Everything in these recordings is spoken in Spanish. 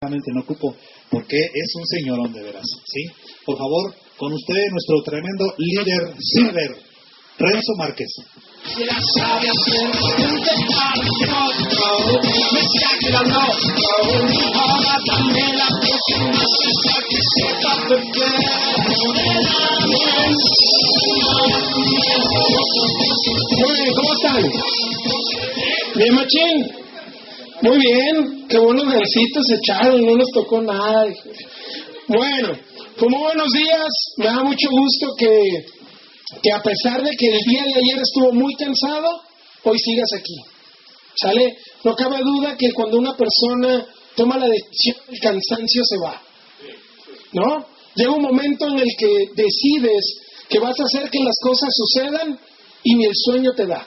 realmente no ocupo, porque es un señorón de veras, ¿sí? Por favor, con usted nuestro tremendo líder Silver, Renzo Márquez. Muy bien, ¿cómo están? Bien, machín. Muy bien, qué buenos versitos echaron, no nos tocó nada. Bueno, como buenos días, me da mucho gusto que, que a pesar de que el día de ayer estuvo muy cansado, hoy sigas aquí. ¿Sale? No cabe duda que cuando una persona toma la decisión, el cansancio se va. ¿No? Llega un momento en el que decides que vas a hacer que las cosas sucedan y ni el sueño te da.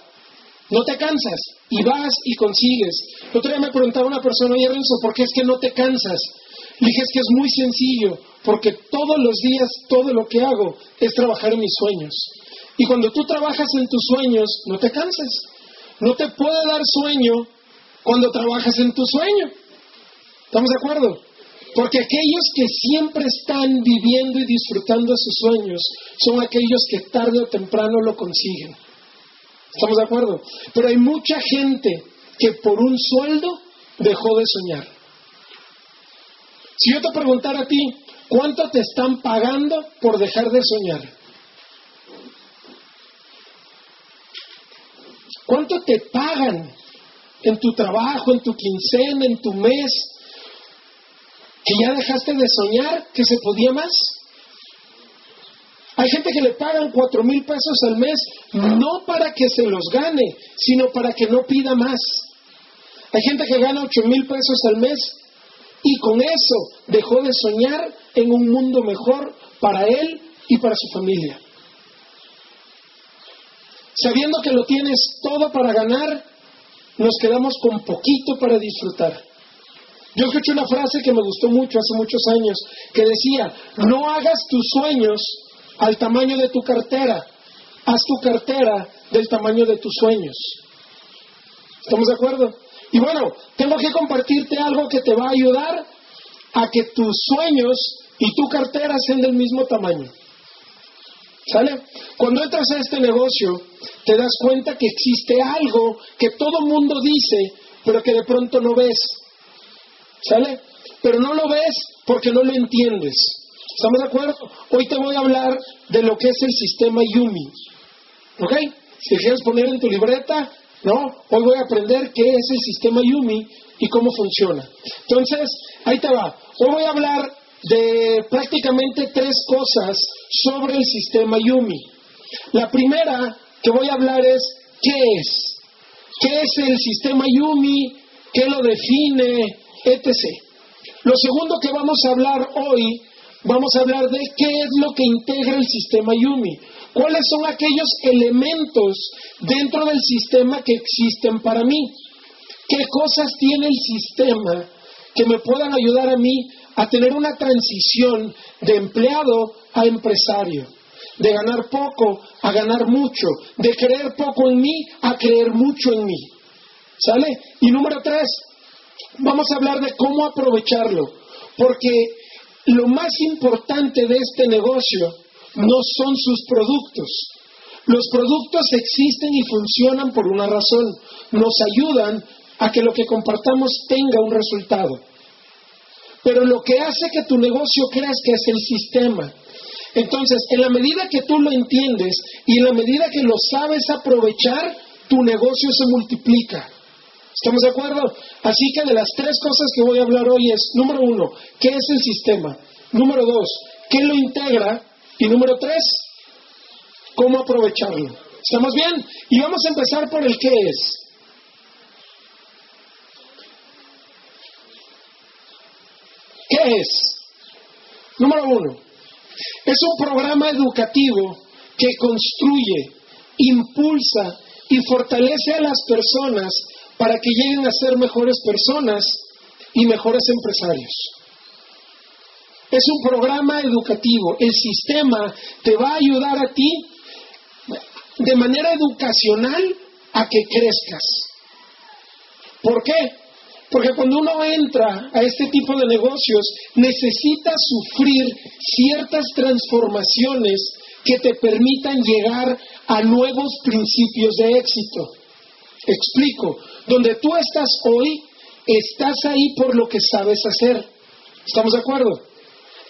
No te cansas y vas y consigues. El otro día me preguntaba una persona, oye Renzo, ¿por qué es que no te cansas? Le dije, es que es muy sencillo, porque todos los días todo lo que hago es trabajar en mis sueños. Y cuando tú trabajas en tus sueños, no te cansas. No te puede dar sueño cuando trabajas en tu sueño. ¿Estamos de acuerdo? Porque aquellos que siempre están viviendo y disfrutando de sus sueños son aquellos que tarde o temprano lo consiguen. ¿Estamos de acuerdo? Pero hay mucha gente que por un sueldo dejó de soñar. Si yo te preguntara a ti, ¿cuánto te están pagando por dejar de soñar? ¿Cuánto te pagan en tu trabajo, en tu quincena, en tu mes? ¿Que ya dejaste de soñar? ¿Que se podía más? Hay gente que le pagan cuatro mil pesos al mes no para que se los gane, sino para que no pida más. Hay gente que gana ocho mil pesos al mes y con eso dejó de soñar en un mundo mejor para él y para su familia. Sabiendo que lo tienes todo para ganar, nos quedamos con poquito para disfrutar. Yo escuché una frase que me gustó mucho hace muchos años, que decía, no hagas tus sueños al tamaño de tu cartera. Haz tu cartera del tamaño de tus sueños. ¿Estamos de acuerdo? Y bueno, tengo que compartirte algo que te va a ayudar a que tus sueños y tu cartera sean del mismo tamaño. ¿Sale? Cuando entras a este negocio, te das cuenta que existe algo que todo mundo dice, pero que de pronto no ves. ¿Sale? Pero no lo ves porque no lo entiendes. ¿Estamos de acuerdo? Hoy te voy a hablar de lo que es el sistema Yumi. ¿Ok? Si quieres poner en tu libreta, ¿no? Hoy voy a aprender qué es el sistema Yumi y cómo funciona. Entonces, ahí te va. Hoy voy a hablar de prácticamente tres cosas sobre el sistema Yumi. La primera que voy a hablar es qué es. ¿Qué es el sistema Yumi? ¿Qué lo define? Etc. Lo segundo que vamos a hablar hoy vamos a hablar de qué es lo que integra el sistema Yumi, cuáles son aquellos elementos dentro del sistema que existen para mí, qué cosas tiene el sistema que me puedan ayudar a mí a tener una transición de empleado a empresario, de ganar poco a ganar mucho, de creer poco en mí a creer mucho en mí. ¿Sale? Y número tres, vamos a hablar de cómo aprovecharlo, porque lo más importante de este negocio no son sus productos. Los productos existen y funcionan por una razón. Nos ayudan a que lo que compartamos tenga un resultado. Pero lo que hace que tu negocio crezca es el sistema. Entonces, en la medida que tú lo entiendes y en la medida que lo sabes aprovechar, tu negocio se multiplica. ¿Estamos de acuerdo? Así que de las tres cosas que voy a hablar hoy es, número uno, ¿qué es el sistema? Número dos, ¿qué lo integra? Y número tres, ¿cómo aprovecharlo? ¿Estamos bien? Y vamos a empezar por el qué es. ¿Qué es? Número uno, es un programa educativo que construye, impulsa y fortalece a las personas para que lleguen a ser mejores personas y mejores empresarios. Es un programa educativo. El sistema te va a ayudar a ti de manera educacional a que crezcas. ¿Por qué? Porque cuando uno entra a este tipo de negocios, necesita sufrir ciertas transformaciones que te permitan llegar a nuevos principios de éxito. Explico, donde tú estás hoy, estás ahí por lo que sabes hacer. ¿Estamos de acuerdo?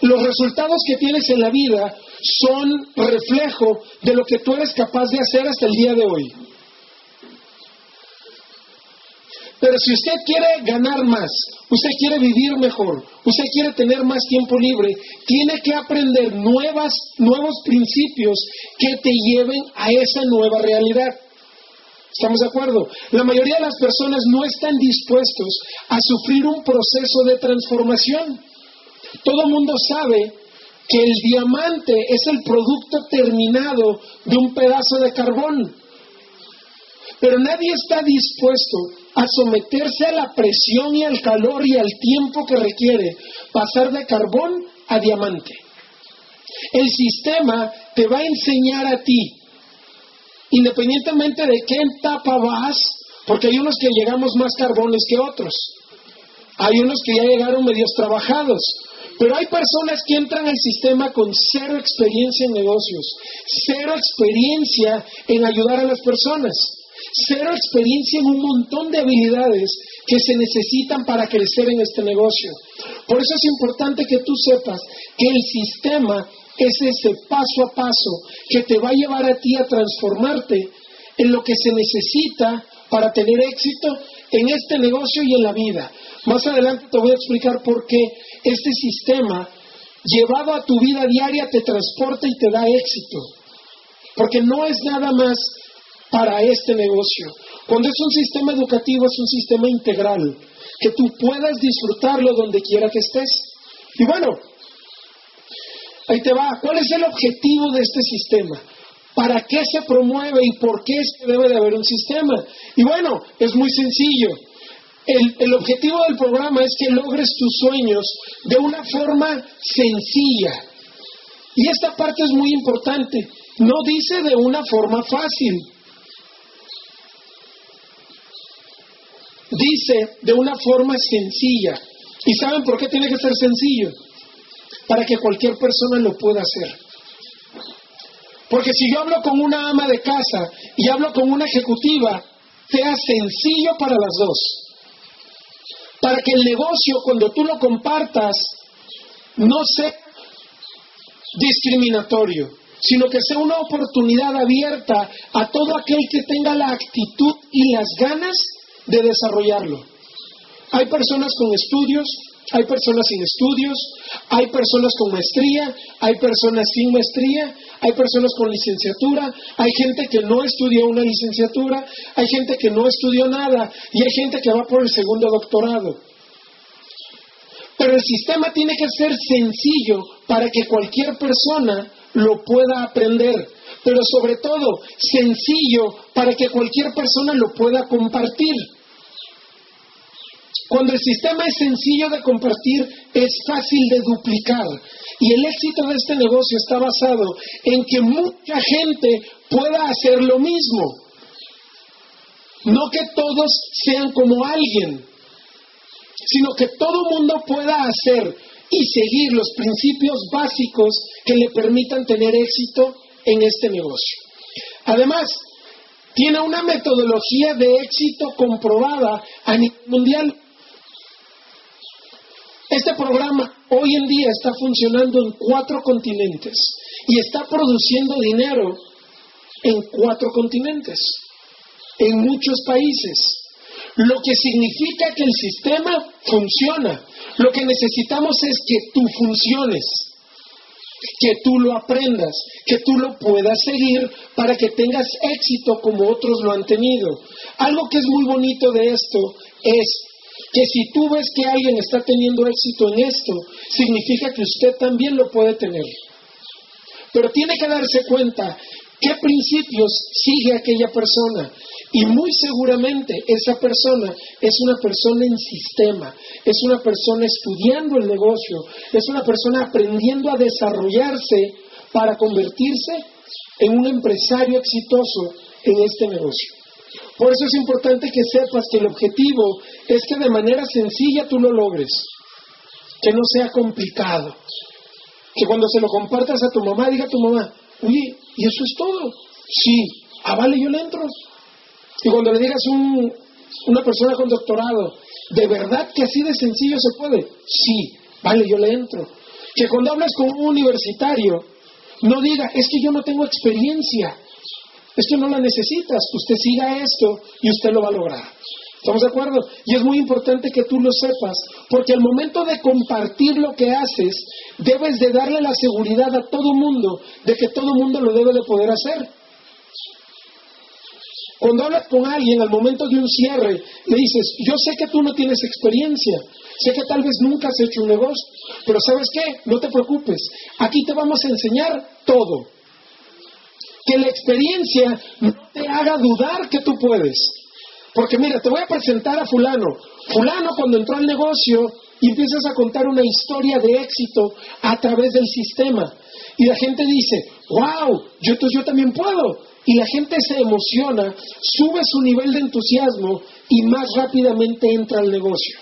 Los resultados que tienes en la vida son reflejo de lo que tú eres capaz de hacer hasta el día de hoy. Pero si usted quiere ganar más, usted quiere vivir mejor, usted quiere tener más tiempo libre, tiene que aprender nuevas, nuevos principios que te lleven a esa nueva realidad. ¿Estamos de acuerdo? La mayoría de las personas no están dispuestos a sufrir un proceso de transformación. Todo mundo sabe que el diamante es el producto terminado de un pedazo de carbón. Pero nadie está dispuesto a someterse a la presión y al calor y al tiempo que requiere pasar de carbón a diamante. El sistema te va a enseñar a ti, independientemente de qué etapa vas, porque hay unos que llegamos más carbones que otros, hay unos que ya llegaron medios trabajados, pero hay personas que entran al sistema con cero experiencia en negocios, cero experiencia en ayudar a las personas cero experiencia en un montón de habilidades que se necesitan para crecer en este negocio. Por eso es importante que tú sepas que el sistema es ese paso a paso que te va a llevar a ti a transformarte en lo que se necesita para tener éxito en este negocio y en la vida. Más adelante te voy a explicar por qué este sistema llevado a tu vida diaria te transporta y te da éxito. Porque no es nada más para este negocio. Cuando es un sistema educativo, es un sistema integral, que tú puedas disfrutarlo donde quiera que estés. Y bueno, ahí te va. ¿Cuál es el objetivo de este sistema? ¿Para qué se promueve y por qué es que debe de haber un sistema? Y bueno, es muy sencillo. El, el, objetivo del programa es que logres tus sueños de una forma sencilla. Y esta parte es muy importante. No dice de una forma fácil. dice de una forma sencilla. ¿Y saben por qué tiene que ser sencillo? Para que cualquier persona lo pueda hacer. Porque si yo hablo con una ama de casa y hablo con una ejecutiva, sea sencillo para las dos. Para que el negocio, cuando tú lo compartas, no sea discriminatorio, sino que sea una oportunidad abierta a todo aquel que tenga la actitud y las ganas de desarrollarlo. Hay personas con estudios, hay personas sin estudios, hay personas con maestría, hay personas sin maestría, hay personas con licenciatura, hay gente que no estudió una licenciatura, hay gente que no estudió nada y hay gente que va por el segundo doctorado. Pero el sistema tiene que ser sencillo para que cualquier persona lo pueda aprender, pero sobre todo sencillo para que cualquier persona lo pueda compartir. Cuando el sistema es sencillo de compartir, es fácil de duplicar. Y el éxito de este negocio está basado en que mucha gente pueda hacer lo mismo. No que todos sean como alguien, sino que todo mundo pueda hacer y seguir los principios básicos que le permitan tener éxito en este negocio. Además, tiene una metodología de éxito comprobada a nivel mundial. Este programa hoy en día está funcionando en cuatro continentes y está produciendo dinero en cuatro continentes, en muchos países. Lo que significa que el sistema funciona. Lo que necesitamos es que tú funciones, que tú lo aprendas, que tú lo puedas seguir para que tengas éxito como otros lo han tenido. Algo que es muy bonito de esto es que si tú ves que alguien está teniendo éxito en esto, significa que usted también lo puede tener. Pero tiene que darse cuenta qué principios sigue aquella persona. Y muy seguramente esa persona es una persona en sistema, es una persona estudiando el negocio, es una persona aprendiendo a desarrollarse para convertirse en un empresario exitoso en este negocio. Por eso es importante que sepas que el objetivo es que de manera sencilla tú lo logres, que no sea complicado, que cuando se lo compartas a tu mamá diga a tu mamá, oye, ¿y eso es todo? Sí, ah, vale, yo le entro. Y cuando le digas un, una persona con doctorado, ¿de verdad que así de sencillo se puede? Sí, vale, yo le entro. Que cuando hables con un universitario, no diga, es que yo no tengo experiencia, es que no la necesitas, usted siga esto y usted lo va a lograr. ¿Estamos de acuerdo? Y es muy importante que tú lo sepas, porque al momento de compartir lo que haces, debes de darle la seguridad a todo mundo de que todo mundo lo debe de poder hacer. Cuando hablas con alguien al momento de un cierre, le dices, yo sé que tú no tienes experiencia, sé que tal vez nunca has hecho un negocio, pero ¿sabes qué? No te preocupes, aquí te vamos a enseñar todo. Que la experiencia no te haga dudar que tú puedes. Porque mira, te voy a presentar a fulano. Fulano cuando entró al negocio y empiezas a contar una historia de éxito a través del sistema. Y la gente dice, wow, yo, yo también puedo y la gente se emociona, sube su nivel de entusiasmo y más rápidamente entra al negocio.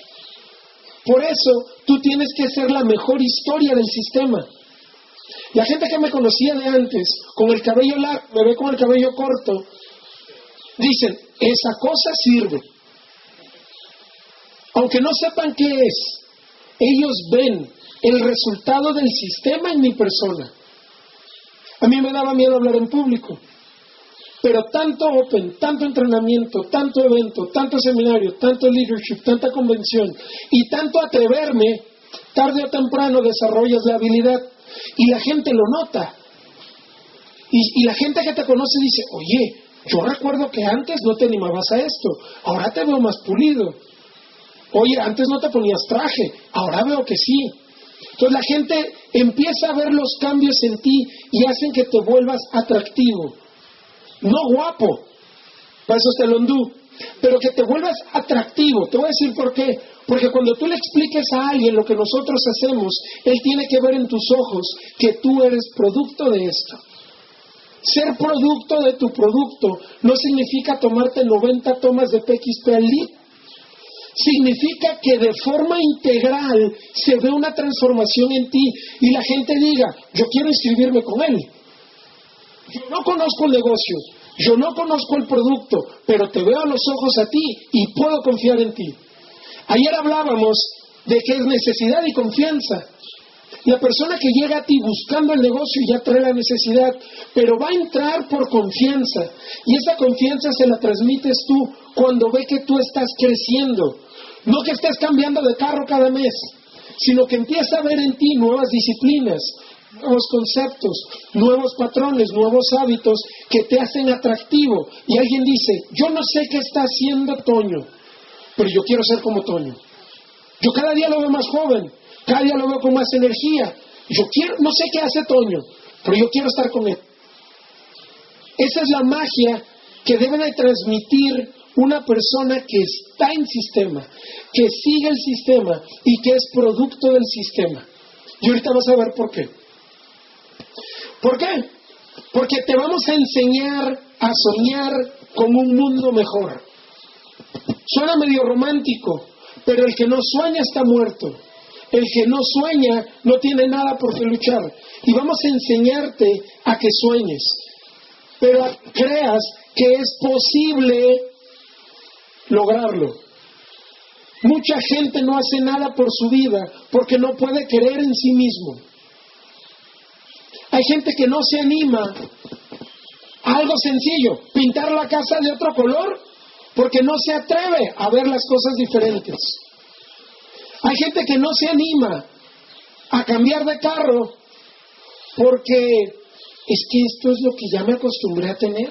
Por eso tú tienes que ser la mejor historia del sistema. La gente que me conocía de antes, con el cabello largo, me ve con el cabello corto, dicen, esa cosa sirve. Aunque no sepan qué es, ellos ven el resultado del sistema en mi persona. A mí me daba miedo hablar en público. Pero tanto Open, tanto entrenamiento, tanto evento, tanto seminario, tanto leadership, tanta convención y tanto atreverme, tarde o temprano desarrollas la habilidad y la gente lo nota. Y, la gente que te conoce dice, oye, yo recuerdo que antes no te animabas a esto, ahora te veo más pulido. Oye, antes no te ponías traje, ahora veo que sí. Entonces la gente empieza a ver los cambios en ti y hacen que te vuelvas atractivo no guapo, para eso está el hondú, pero que te vuelvas atractivo. Te voy a decir por qué. Porque cuando tú le expliques a alguien lo que nosotros hacemos, él tiene que ver en tus ojos que tú eres producto de esto. Ser producto de tu producto no significa tomarte 90 tomas de PXP al día. Significa que de forma integral se ve una transformación en ti y la gente diga, yo quiero inscribirme con él. Yo no conozco el negocio, yo no conozco el producto, pero te veo a los ojos a ti y puedo confiar en ti. Ayer hablábamos de que es necesidad y confianza. La persona que llega a ti buscando el negocio ya trae la necesidad, pero va a entrar por confianza. Y esa confianza se la transmites tú cuando ve que tú estás creciendo. No que estés cambiando de carro cada mes, sino que empieza a ver en ti nuevas disciplinas, nuevos conceptos, nuevos patrones, nuevos hábitos que te hacen atractivo. Y alguien dice, yo no sé qué está haciendo Toño, pero yo quiero ser como Toño. Yo cada día lo veo más joven, cada día lo veo con más energía. Yo quiero, no sé qué hace Toño, pero yo quiero estar con él. Esa es la magia que debe de transmitir una persona que está en sistema, que sigue el sistema y que es producto del sistema. Y ahorita vas a ver por qué. ¿Por qué? Porque te vamos a enseñar a soñar con un mundo mejor. Suena medio romántico, pero el que no sueña está muerto. El que no sueña no tiene nada por qué luchar. Y vamos a enseñarte a que sueñes, pero creas que es posible lograrlo. Mucha gente no hace nada por su vida porque no puede creer en sí mismo. Hay gente que no se anima a algo sencillo, pintar la casa de otro color, porque no se atreve a ver las cosas diferentes. Hay gente que no se anima a cambiar de carro porque es que esto es lo que ya me acostumbré a tener.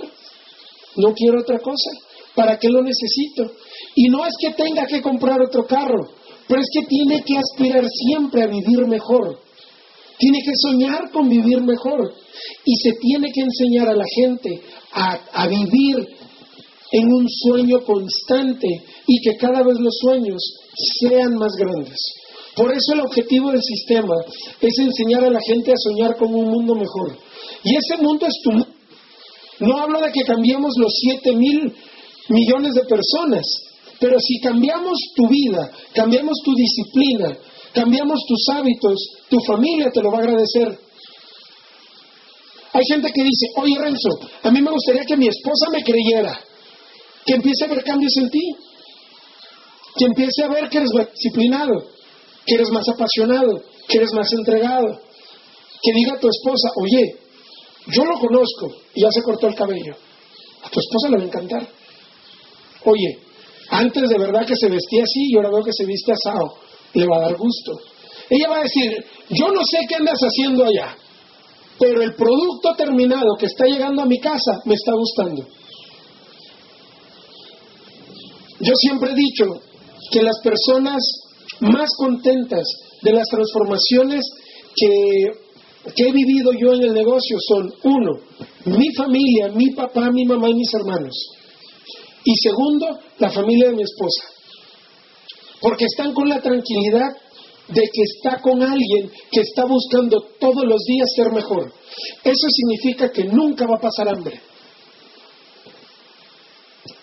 No quiero otra cosa. ¿Para qué lo necesito? Y no es que tenga que comprar otro carro, pero es que tiene que aspirar siempre a vivir mejor. Tiene que soñar con vivir mejor y se tiene que enseñar a la gente a, vivir en un sueño constante y que cada vez los sueños sean más grandes. Por eso el objetivo del sistema es enseñar a la gente a soñar con un mundo mejor. Y ese mundo es tu mundo. No hablo de que cambiemos los siete mil millones de personas. Pero si cambiamos tu vida, cambiamos tu disciplina, cambiamos tus hábitos, tu familia te lo va a agradecer. Hay gente que dice, oye Renzo, a mí me gustaría que mi esposa me creyera, que empiece a ver cambios en ti, que empiece a ver que eres más disciplinado, que eres más apasionado, que eres más entregado, que diga a tu esposa, oye, yo lo conozco y ya se cortó el cabello, a tu esposa le va a encantar. Oye, antes de verdad que se vestía así y ahora veo que se viste asado, le va a dar gusto. Ella va a decir, yo no sé qué andas haciendo allá, pero el producto terminado que está llegando a mi casa me está gustando. Yo siempre he dicho que las personas más contentas de las transformaciones que, he vivido yo en el negocio son, uno, mi familia, mi papá, mi mamá y mis hermanos. Y segundo, la familia de mi esposa. Porque están con la tranquilidad de que está con alguien que está buscando todos los días ser mejor. Eso significa que nunca va a pasar hambre.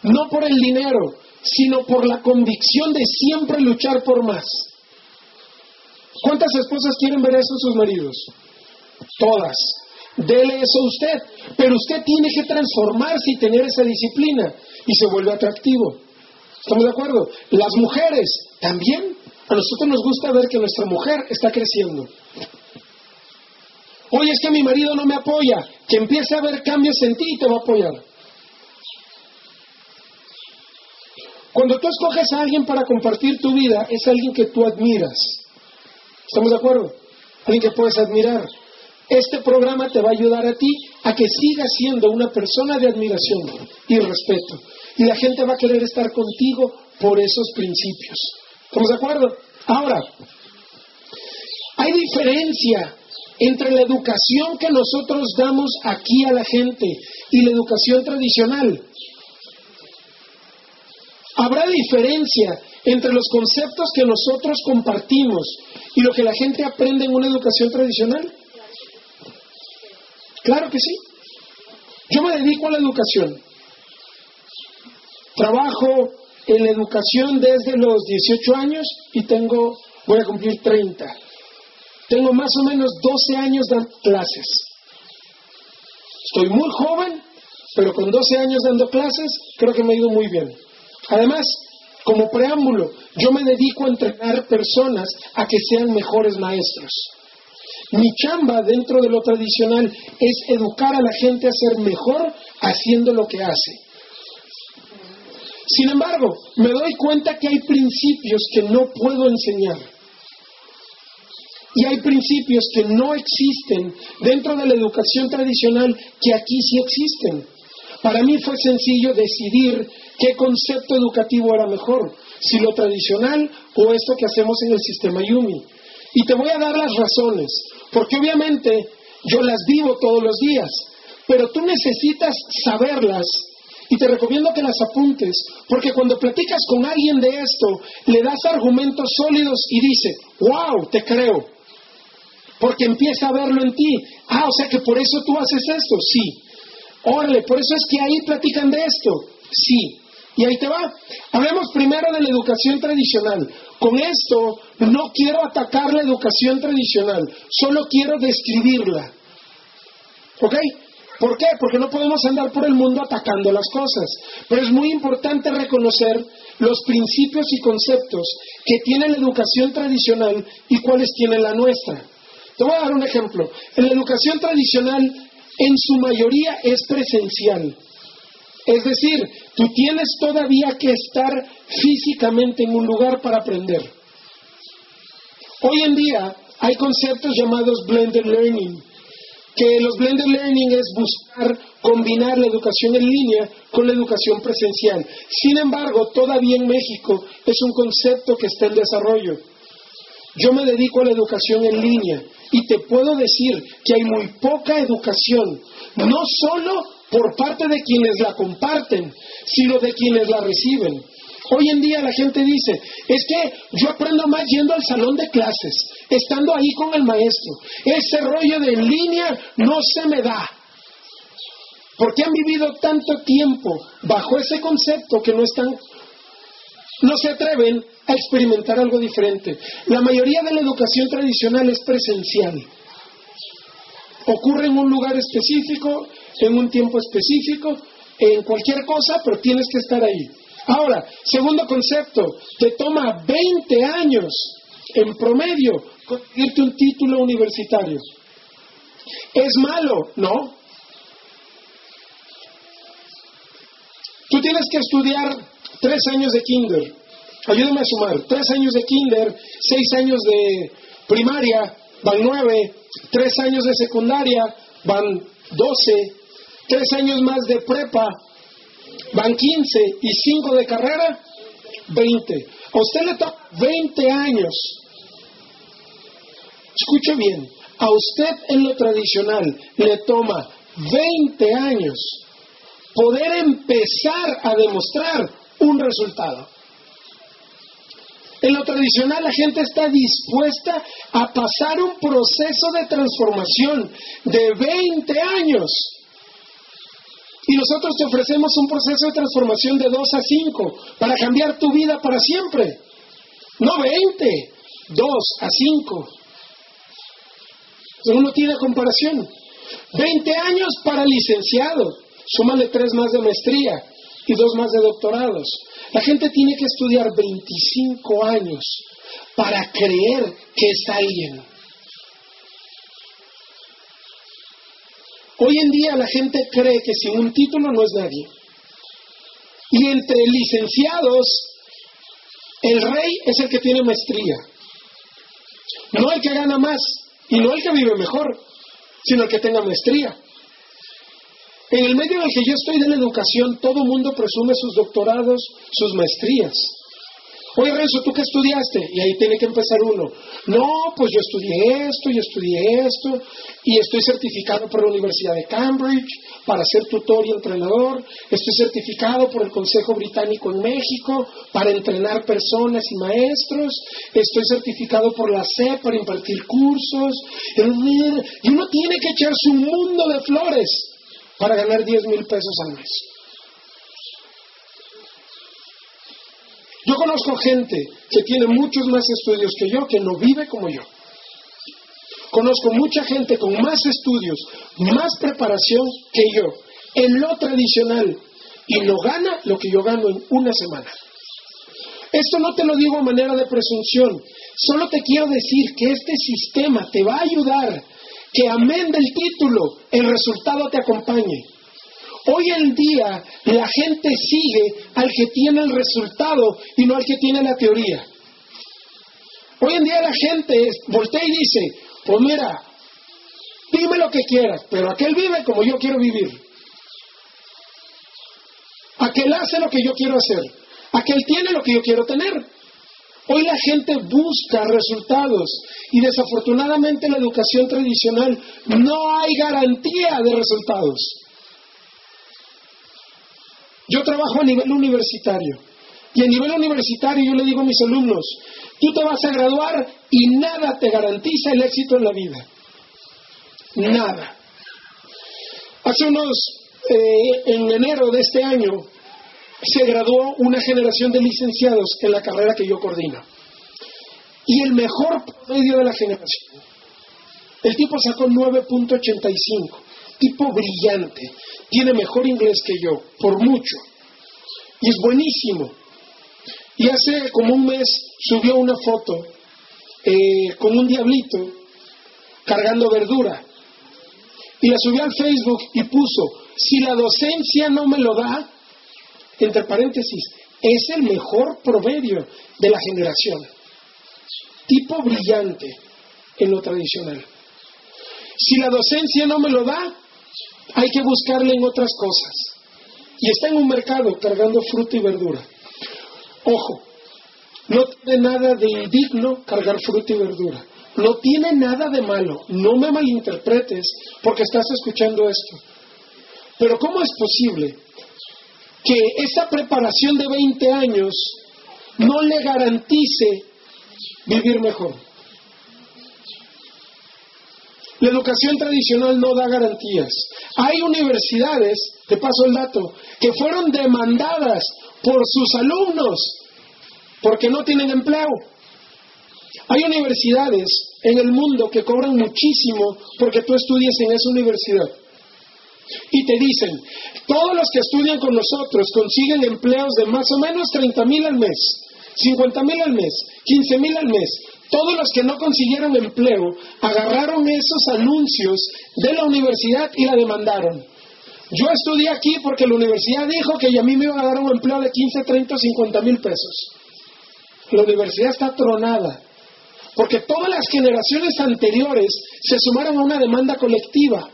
No por el dinero, sino por la convicción de siempre luchar por más. ¿Cuántas esposas quieren ver eso en sus maridos? Todas. Dele eso a usted. Pero usted tiene que transformarse y tener esa disciplina y se vuelve atractivo. ¿Estamos de acuerdo? Las mujeres también. A nosotros nos gusta ver que nuestra mujer está creciendo. Oye, es que mi marido no me apoya. Que empiece a haber cambios en ti y te va a apoyar. Cuando tú escoges a alguien para compartir tu vida, es alguien que tú admiras. ¿Estamos de acuerdo? Alguien que puedes admirar. Este programa te va a ayudar a ti a que sigas siendo una persona de admiración y respeto. Y la gente va a querer estar contigo por esos principios. ¿Estamos de acuerdo? Ahora, hay diferencia entre la educación que nosotros damos aquí a la gente y la educación tradicional. Habrá diferencia entre los conceptos que nosotros compartimos y lo que la gente aprende en una educación tradicional. Claro que sí. Yo me dedico a la educación. Trabajo en la educación desde los 18 años y tengo, voy a cumplir 30. Tengo más o menos 12 años dando clases. Estoy muy joven, pero con 12 años dando clases creo que me ha ido muy bien. Además, como preámbulo, yo me dedico a entrenar personas a que sean mejores maestros. Mi chamba dentro de lo tradicional es educar a la gente a ser mejor haciendo lo que hace. Sin embargo, me doy cuenta que hay principios que no puedo enseñar. Y hay principios que no existen dentro de la educación tradicional que aquí sí existen. Para mí fue sencillo decidir qué concepto educativo era mejor, si lo tradicional o esto que hacemos en el sistema Yumi. Y te voy a dar las razones, porque obviamente yo las vivo todos los días, pero tú necesitas saberlas y te recomiendo que las apuntes, porque cuando platicas con alguien de esto, le das argumentos sólidos y dice, wow, te creo, porque empieza a verlo en ti. Ah, o sea que por eso tú haces esto, sí. Órale, por eso es que ahí platican de esto, sí. Y ahí te va. Hablemos primero de la educación tradicional. Con esto no quiero atacar la educación tradicional, solo quiero describirla. ¿Ok? ¿Por qué? Porque no podemos andar por el mundo atacando las cosas. Pero es muy importante reconocer los principios y conceptos que tiene la educación tradicional y cuáles tiene la nuestra. Te voy a dar un ejemplo. En la educación tradicional, en su mayoría es presencial. Es decir, tú tienes todavía que estar físicamente en un lugar para aprender. Hoy en día hay conceptos llamados blended learning, que los blended learning es buscar combinar la educación en línea con la educación presencial. Sin embargo, todavía en México es un concepto que está en desarrollo. Yo me dedico a la educación en línea y te puedo decir que hay muy poca educación, no solo por parte de quienes la comparten, sino de quienes la reciben. Hoy en día la gente dice, es que yo aprendo más yendo al salón de clases, estando ahí con el maestro. Ese rollo de en línea no se me da. Porque han vivido tanto tiempo bajo ese concepto que no están, no se atreven a experimentar algo diferente. La mayoría de la educación tradicional es presencial. Ocurre en un lugar específico, en un tiempo específico, en cualquier cosa, pero tienes que estar ahí. Ahora, segundo concepto, te toma 20 años en promedio conseguirte un título universitario. ¿Es malo? No. Tú tienes que estudiar tres años de kinder. Ayúdame a sumar. Tres años de kinder, seis años de primaria, van nueve. Tres años de secundaria, van doce. Tres años más de prepa, van quince. Y cinco de carrera, veinte. A usted le toma veinte años. Escuche bien. A usted en lo tradicional le toma veinte años poder empezar a demostrar un resultado. En lo tradicional la gente está dispuesta a pasar un proceso de transformación de 20 años. Y nosotros te ofrecemos un proceso de transformación de 2 a 5 para cambiar tu vida para siempre. No 20, 2 a 5. Uno tiene comparación. 20 años para licenciado, súmale tres más de maestría y dos más de doctorados. La gente tiene que estudiar 25 años para creer que es alguien. Hoy en día la gente cree que sin un título no es nadie. Y entre licenciados, el rey es el que tiene maestría. No el que gana más y no el que vive mejor, sino el que tenga maestría. En el medio en el que yo estoy de la educación, todo mundo presume sus doctorados, sus maestrías. Oye, Renzo, ¿tú qué estudiaste? Y ahí tiene que empezar uno. No, pues yo estudié esto, yo estudié esto, y estoy certificado por la Universidad de Cambridge para ser tutor y entrenador. Estoy certificado por el Consejo Británico en México para entrenar personas y maestros. Estoy certificado por la CEP para impartir cursos. Y uno tiene que echarse un mundo de flores para ganar 10 mil pesos al mes. Yo conozco gente que tiene muchos más estudios que yo, que no vive como yo. Conozco mucha gente con más estudios, más preparación que yo, en lo tradicional, y no gana lo que yo gano en una semana. Esto no te lo digo a manera de presunción, solo te quiero decir que este sistema te va a ayudar que amén del título, el resultado te acompañe. Hoy en día la gente sigue al que tiene el resultado y no al que tiene la teoría. Hoy en día la gente voltea y dice, pues mira, dime lo que quieras, pero aquel vive como yo quiero vivir. Aquel hace lo que yo quiero hacer. Aquel tiene lo que yo quiero tener. Hoy la gente busca resultados y desafortunadamente en la educación tradicional no hay garantía de resultados. Yo trabajo a nivel universitario y a nivel universitario yo le digo a mis alumnos, tú te vas a graduar y nada te garantiza el éxito en la vida. Nada. Hace unos, eh, en enero de este año, se graduó una generación de licenciados en la carrera que yo coordino. Y el mejor promedio de la generación. El tipo sacó 9.85. Tipo brillante. Tiene mejor inglés que yo, por mucho. Y es buenísimo. Y hace como un mes subió una foto eh, con un diablito cargando verdura. Y la subió al Facebook y puso, si la docencia no me lo da, entre paréntesis, es el mejor proverbio de la generación. Tipo brillante en lo tradicional. Si la docencia no me lo da, hay que buscarle en otras cosas. Y está en un mercado cargando fruta y verdura. Ojo, no tiene nada de indigno cargar fruta y verdura. No tiene nada de malo. No me malinterpretes porque estás escuchando esto. Pero ¿cómo es posible que esa preparación de 20 años no le garantice vivir mejor. La educación tradicional no da garantías. Hay universidades, te paso el dato, que fueron demandadas por sus alumnos porque no tienen empleo. Hay universidades en el mundo que cobran muchísimo porque tú estudies en esa universidad. Y te dicen, todos los que estudian con nosotros consiguen empleos de más o menos 30 mil al mes, 50 mil al mes, 15 mil al mes. Todos los que no consiguieron empleo agarraron esos anuncios de la universidad y la demandaron. Yo estudié aquí porque la universidad dijo que a mí me iban a dar un empleo de 15, 30 o 50 mil pesos. La universidad está tronada porque todas las generaciones anteriores se sumaron a una demanda colectiva.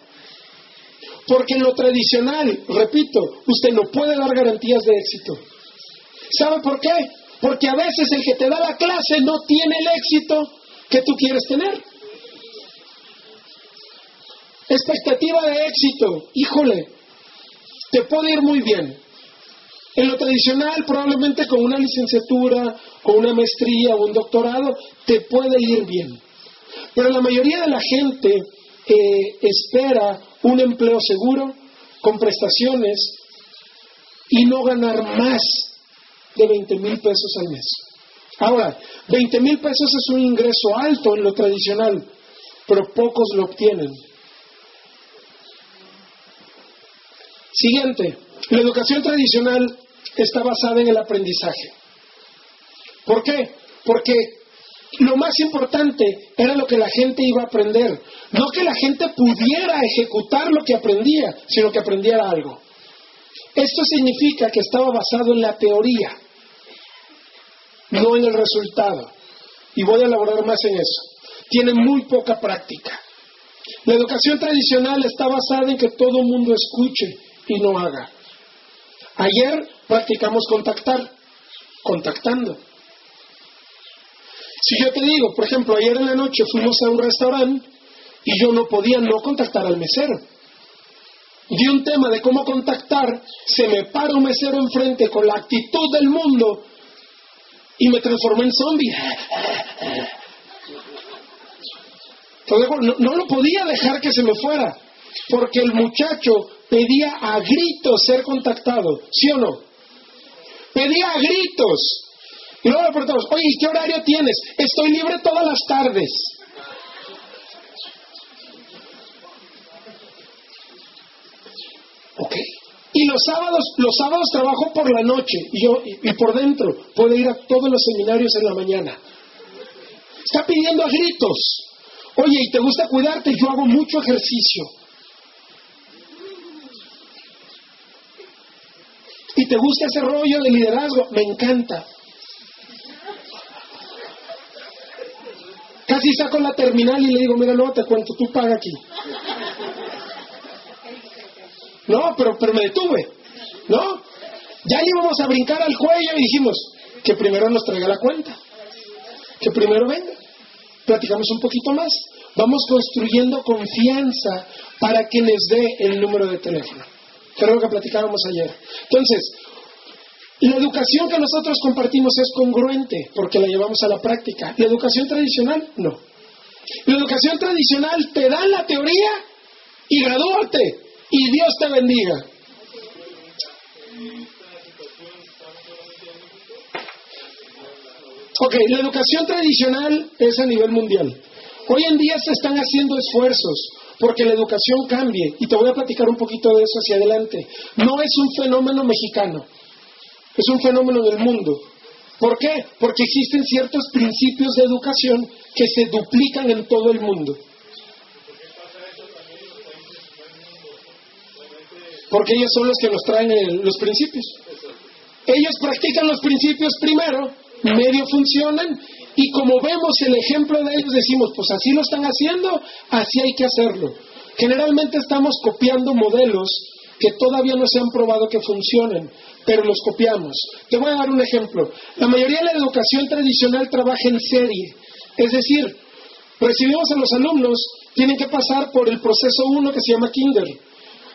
Porque en lo tradicional, repito, usted no puede dar garantías de éxito. ¿Sabe por qué? Porque a veces el que te da la clase no tiene el éxito que tú quieres tener. Expectativa de éxito, híjole, te puede ir muy bien. En lo tradicional, probablemente con una licenciatura, con una maestría o un doctorado, te puede ir bien. Pero la mayoría de la gente eh, espera un empleo seguro, con prestaciones, y no ganar más de 20 mil pesos al mes. Ahora, 20 mil pesos es un ingreso alto en lo tradicional, pero pocos lo obtienen. Siguiente, la educación tradicional está basada en el aprendizaje. ¿Por qué? Porque lo más importante era lo que la gente iba a aprender. No que la gente pudiera ejecutar lo que aprendía, sino que aprendiera algo. Esto significa que estaba basado en la teoría, no en el resultado. Y voy a elaborar más en eso. Tiene muy poca práctica. La educación tradicional está basada en que todo el mundo escuche y no haga. Ayer practicamos contactar, contactando. Si yo te digo, por ejemplo, ayer en la noche fuimos a un restaurante y yo no podía no contactar al mesero. Di un tema de cómo contactar, se me para un mesero enfrente con la actitud del mundo y me transformé en zombie. no, lo podía dejar que se me fuera, porque el muchacho pedía a gritos ser contactado, ¿sí o no? Pedía a gritos. Y luego le preguntamos, oye, ¿y qué horario tienes? Estoy libre todas las tardes. Ok. Y los sábados, los sábados trabajo por la noche y yo y, por dentro puedo ir a todos los seminarios en la mañana. Está pidiendo a gritos. Oye, ¿y te gusta cuidarte? Yo hago mucho ejercicio. ¿Y te gusta ese rollo de liderazgo? Me encanta. Casi saco la terminal y le digo, mira, luego te cuento, tú paga aquí. No, pero, pero me detuve. ¿No? Ya íbamos a brincar al cuello y dijimos que primero nos traiga la cuenta. Que primero venga. Platicamos un poquito más. Vamos construyendo confianza para que les dé el número de teléfono. Creo que platicábamos ayer. Entonces, la educación que nosotros compartimos es congruente porque la llevamos a la práctica. La educación tradicional, no. La educación tradicional te da la teoría y gradúate y Dios te bendiga. Ok, la educación tradicional es a nivel mundial. Hoy en día se están haciendo esfuerzos porque la educación cambie y te voy a platicar un poquito de eso hacia adelante. No es un fenómeno mexicano. Es un fenómeno del mundo. ¿Por qué? Porque existen ciertos principios de educación que se duplican en todo el mundo. Porque ellos son los que nos traen los principios. Ellos practican los principios primero, medio funcionan, y como vemos el ejemplo de ellos, decimos, pues así lo están haciendo, así hay que hacerlo. Generalmente estamos copiando modelos que todavía no se han probado que funcionen, pero los copiamos. Te voy a dar un ejemplo. La mayoría de la educación tradicional trabaja en serie, es decir, recibimos a los alumnos, tienen que pasar por el proceso 1 que se llama kinder,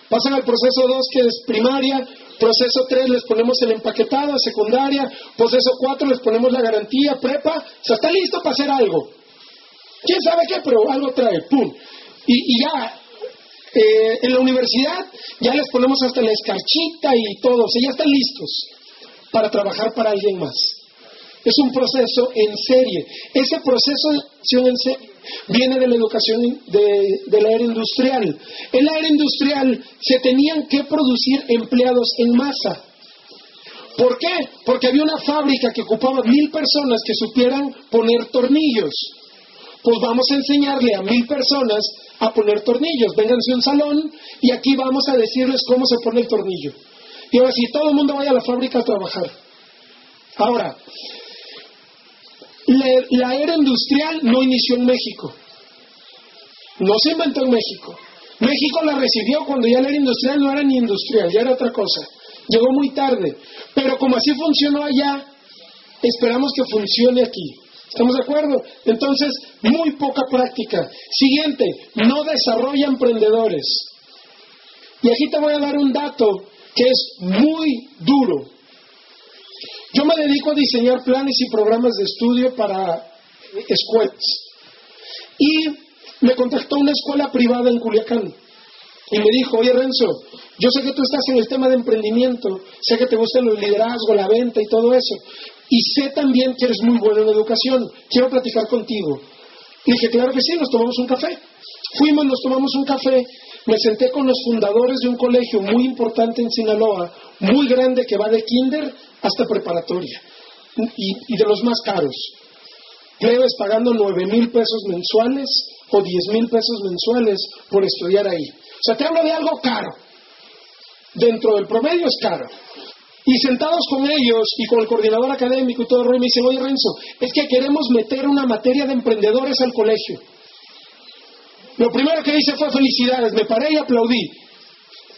pasan al proceso 2 que es primaria, proceso 3 les ponemos el empaquetado, secundaria, proceso 4 les ponemos la garantía, prepa, o sea, está listo para hacer algo. ¿Quién sabe qué? Pero algo trae, ¡pum! Y, ya, eh, en la universidad ya les ponemos hasta la escarchita y todo, o sea, ya están listos para trabajar para alguien más. Es un proceso en serie. Ese proceso de viene de la educación de, la era industrial. En la era industrial se tenían que producir empleados en masa. ¿Por qué? Porque había una fábrica que ocupaba mil personas que supieran poner tornillos. Pues vamos a enseñarle a mil personas a poner tornillos. Vénganse a un salón y aquí vamos a decirles cómo se pone el tornillo. Y ahora sí, todo el mundo vaya a la fábrica a trabajar. Ahora, la, era industrial no inició en México. No se inventó en México. México la recibió cuando ya la era industrial no era ni industrial, ya era otra cosa. Llegó muy tarde. Pero como así funcionó allá, esperamos que funcione aquí. ¿Estamos de acuerdo? Entonces, muy poca práctica. Siguiente, no desarrolla emprendedores. Y aquí te voy a dar un dato que es muy duro. Yo me dedico a diseñar planes y programas de estudio para escuelas. Y me contactó una escuela privada en Culiacán. Y me dijo, oye Renzo, yo sé que tú estás en el tema de emprendimiento, sé que te gusta el liderazgo, la venta y todo eso. Y sé también que eres muy bueno en educación. Quiero platicar contigo. Y dije, claro que sí, nos tomamos un café. Fuimos, nos tomamos un café. Me senté con los fundadores de un colegio muy importante en Sinaloa, muy grande, que va de kinder hasta preparatoria y, de los más caros. Plebes pagando nueve mil pesos mensuales o diez mil pesos mensuales por estudiar ahí. O sea, te hablo de algo caro. Dentro del promedio es caro. Y sentados con ellos y con el coordinador académico y todo el rollo, me dice, oye Renzo, es que queremos meter una materia de emprendedores al colegio. Lo primero que hice fue felicidades, me paré y aplaudí.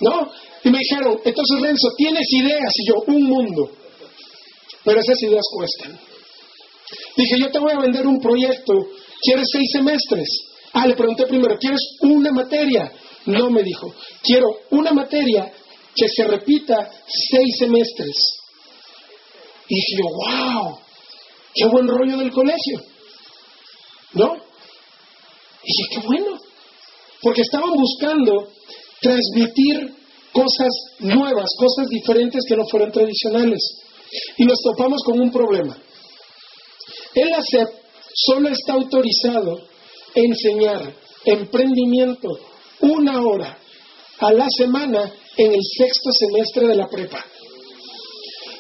¿No? Y me dijeron, entonces Renzo, ¿tienes ideas? Y yo, un mundo. Pero esas ideas cuestan. Dije, yo te voy a vender un proyecto, ¿quieres seis semestres? Ah, le pregunté primero, ¿quieres una materia? No, me dijo, quiero una materia que se repita seis semestres. Y dije, wow, qué buen rollo del colegio. ¿No? Y dije, qué bueno. Porque estaban buscando transmitir cosas nuevas, cosas diferentes que no fueran tradicionales. Y nos topamos con un problema. El ACEP solo está autorizado a enseñar emprendimiento una hora a la semana en el sexto semestre de la prepa.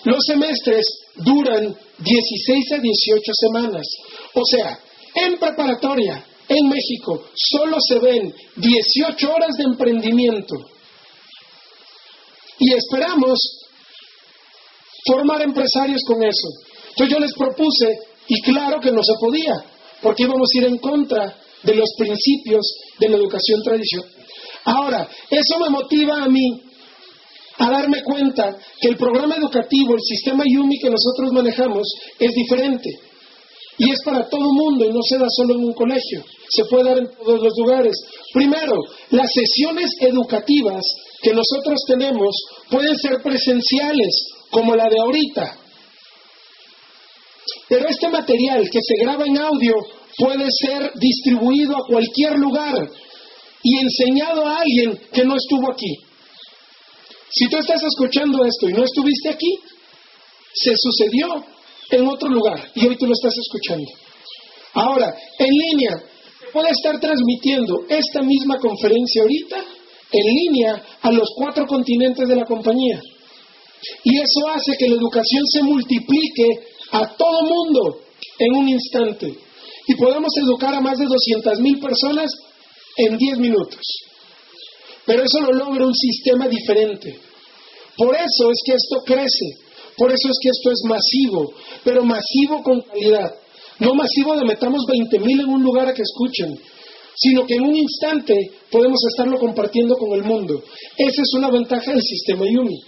Los semestres duran 16 a 18 semanas. O sea, en preparatoria, en México, solo se ven 18 horas de emprendimiento. Y esperamos formar empresarios con eso. Entonces yo les propuse, y claro que no se podía, porque íbamos a ir en contra de los principios de la educación tradicional. Ahora, eso me motiva a mí a darme cuenta que el programa educativo, el sistema Yumi que nosotros manejamos, es diferente. Y es para todo mundo y no se da solo en un colegio, se puede dar en todos los lugares. Primero, las sesiones educativas que nosotros tenemos pueden ser presenciales, como la de ahorita. Pero este material que se graba en audio puede ser distribuido a cualquier lugar y enseñado a alguien que no estuvo aquí. Si tú estás escuchando esto y no estuviste aquí, se sucedió en otro lugar y hoy tú lo estás escuchando. Ahora, en línea, puede estar transmitiendo esta misma conferencia ahorita en línea a los cuatro continentes de la compañía. Y eso hace que la educación se multiplique a todo mundo en un instante. Y podamos educar a más de 200 mil personas en 10 minutos. Pero eso lo logra un sistema diferente. Por eso es que esto crece. Por eso es que esto es masivo. Pero masivo con calidad. No masivo de metamos 20 mil en un lugar a que escuchen sino que en un instante podemos estarlo compartiendo con el mundo. Esa es una ventaja del sistema Yumi.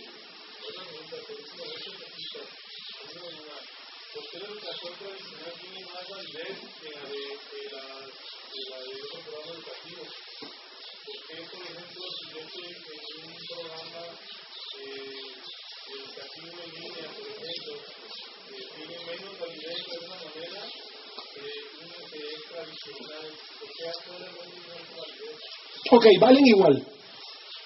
Ok, valen igual.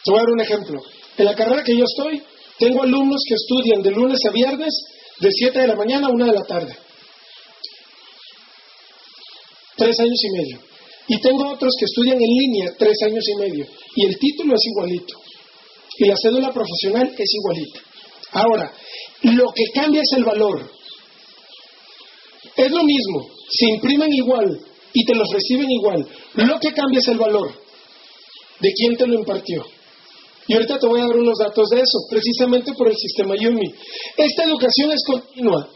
Te voy a dar un ejemplo. En la carrera que yo estoy, tengo alumnos que estudian de lunes a viernes, de 7 de la mañana a 1 de la tarde. Tres años y medio. Y tengo otros que estudian en línea tres años y medio. Y el título es igualito. Y la cédula profesional es igualita. Ahora, lo que cambia es el valor. Es lo mismo, se imprimen igual y te los reciben igual. Lo que cambia es el valor de quién te lo impartió. Y ahorita te voy a dar unos datos de eso, precisamente por el sistema Yumi. Esta educación es continua,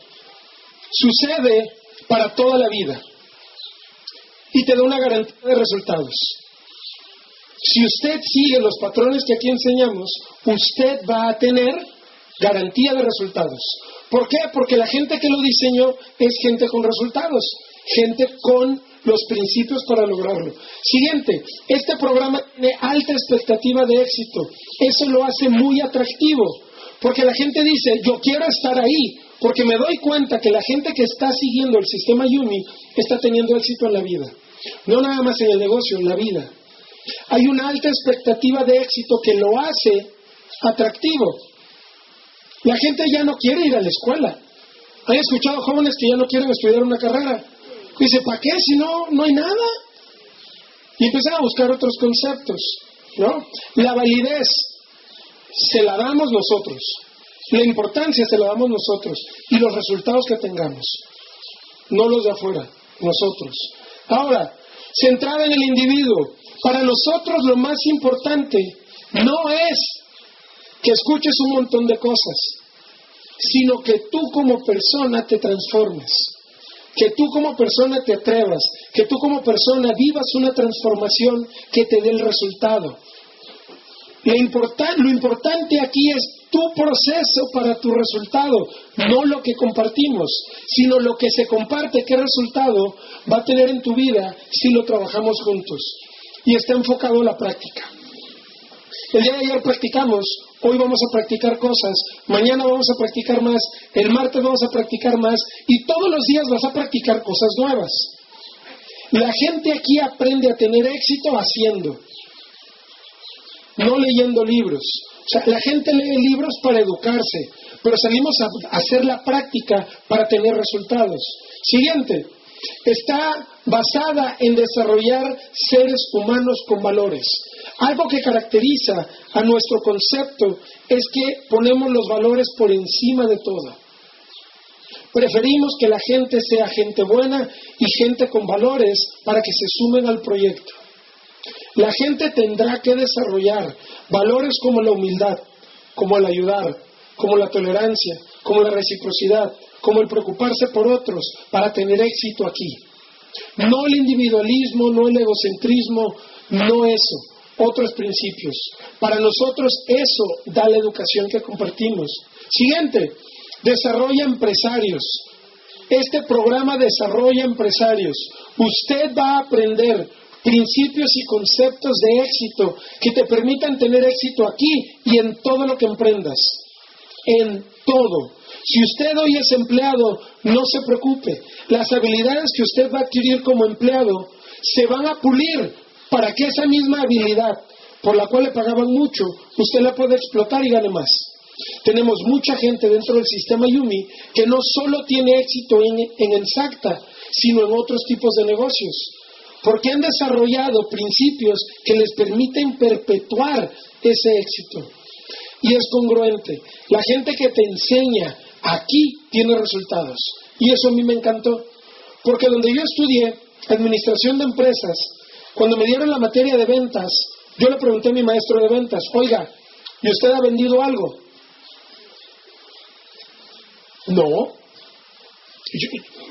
sucede para toda la vida y te da una garantía de resultados. Si usted sigue los patrones que aquí enseñamos, usted va a tener garantía de resultados. ¿Por qué? Porque la gente que lo diseñó es gente con resultados, gente con los principios para lograrlo. Siguiente, este programa tiene alta expectativa de éxito. Eso lo hace muy atractivo, porque la gente dice, yo quiero estar ahí, porque me doy cuenta que la gente que está siguiendo el sistema Yumi está teniendo éxito en la vida. No nada más en el negocio, en la vida. Hay una alta expectativa de éxito que lo hace atractivo. La gente ya no quiere ir a la escuela. Hay escuchado jóvenes que ya no quieren estudiar una carrera. Dice, ¿para qué si no, no hay nada? Y empiezan a buscar otros conceptos. ¿no? La validez se la damos nosotros. La importancia se la damos nosotros. Y los resultados que tengamos. No los de afuera, nosotros. Ahora, centrada en el individuo. Para nosotros lo más importante no es que escuches un montón de cosas, sino que tú como persona te transformes, que tú como persona te atrevas, que tú como persona vivas una transformación que te dé el resultado. Lo, lo importante aquí es tu proceso para tu resultado, no lo que compartimos, sino lo que se comparte, qué resultado va a tener en tu vida si lo trabajamos juntos. Y está enfocado en la práctica. El día de ayer practicamos, hoy vamos a practicar cosas, mañana vamos a practicar más, el martes vamos a practicar más y todos los días vas a practicar cosas nuevas. La gente aquí aprende a tener éxito haciendo, no leyendo libros. O sea, la gente lee libros para educarse, pero salimos a hacer la práctica para tener resultados. Siguiente, está basada en desarrollar seres humanos con valores. Algo que caracteriza a nuestro concepto es que ponemos los valores por encima de todo. Preferimos que la gente sea gente buena y gente con valores para que se sumen al proyecto. La gente tendrá que desarrollar valores como la humildad, como el ayudar, como la tolerancia, como la reciprocidad, como el preocuparse por otros para tener éxito aquí. No el individualismo, no el egocentrismo, no eso, otros principios. Para nosotros eso da la educación que compartimos. Siguiente, desarrolla empresarios. Este programa desarrolla empresarios. Usted va a aprender principios y conceptos de éxito que te permitan tener éxito aquí y en todo lo que emprendas. En todo. Si usted hoy es empleado, no se preocupe. Las habilidades que usted va a adquirir como empleado se van a pulir para que esa misma habilidad por la cual le pagaban mucho, usted la pueda explotar y gane más. Tenemos mucha gente dentro del sistema Yumi que no solo tiene éxito en, en Exacta, sino en otros tipos de negocios, porque han desarrollado principios que les permiten perpetuar ese éxito. Y es congruente. La gente que te enseña aquí tiene resultados. Y eso a mí me encantó. Porque donde yo estudié administración de empresas, cuando me dieron la materia de ventas, yo le pregunté a mi maestro de ventas, oiga, ¿y usted ha vendido algo? No.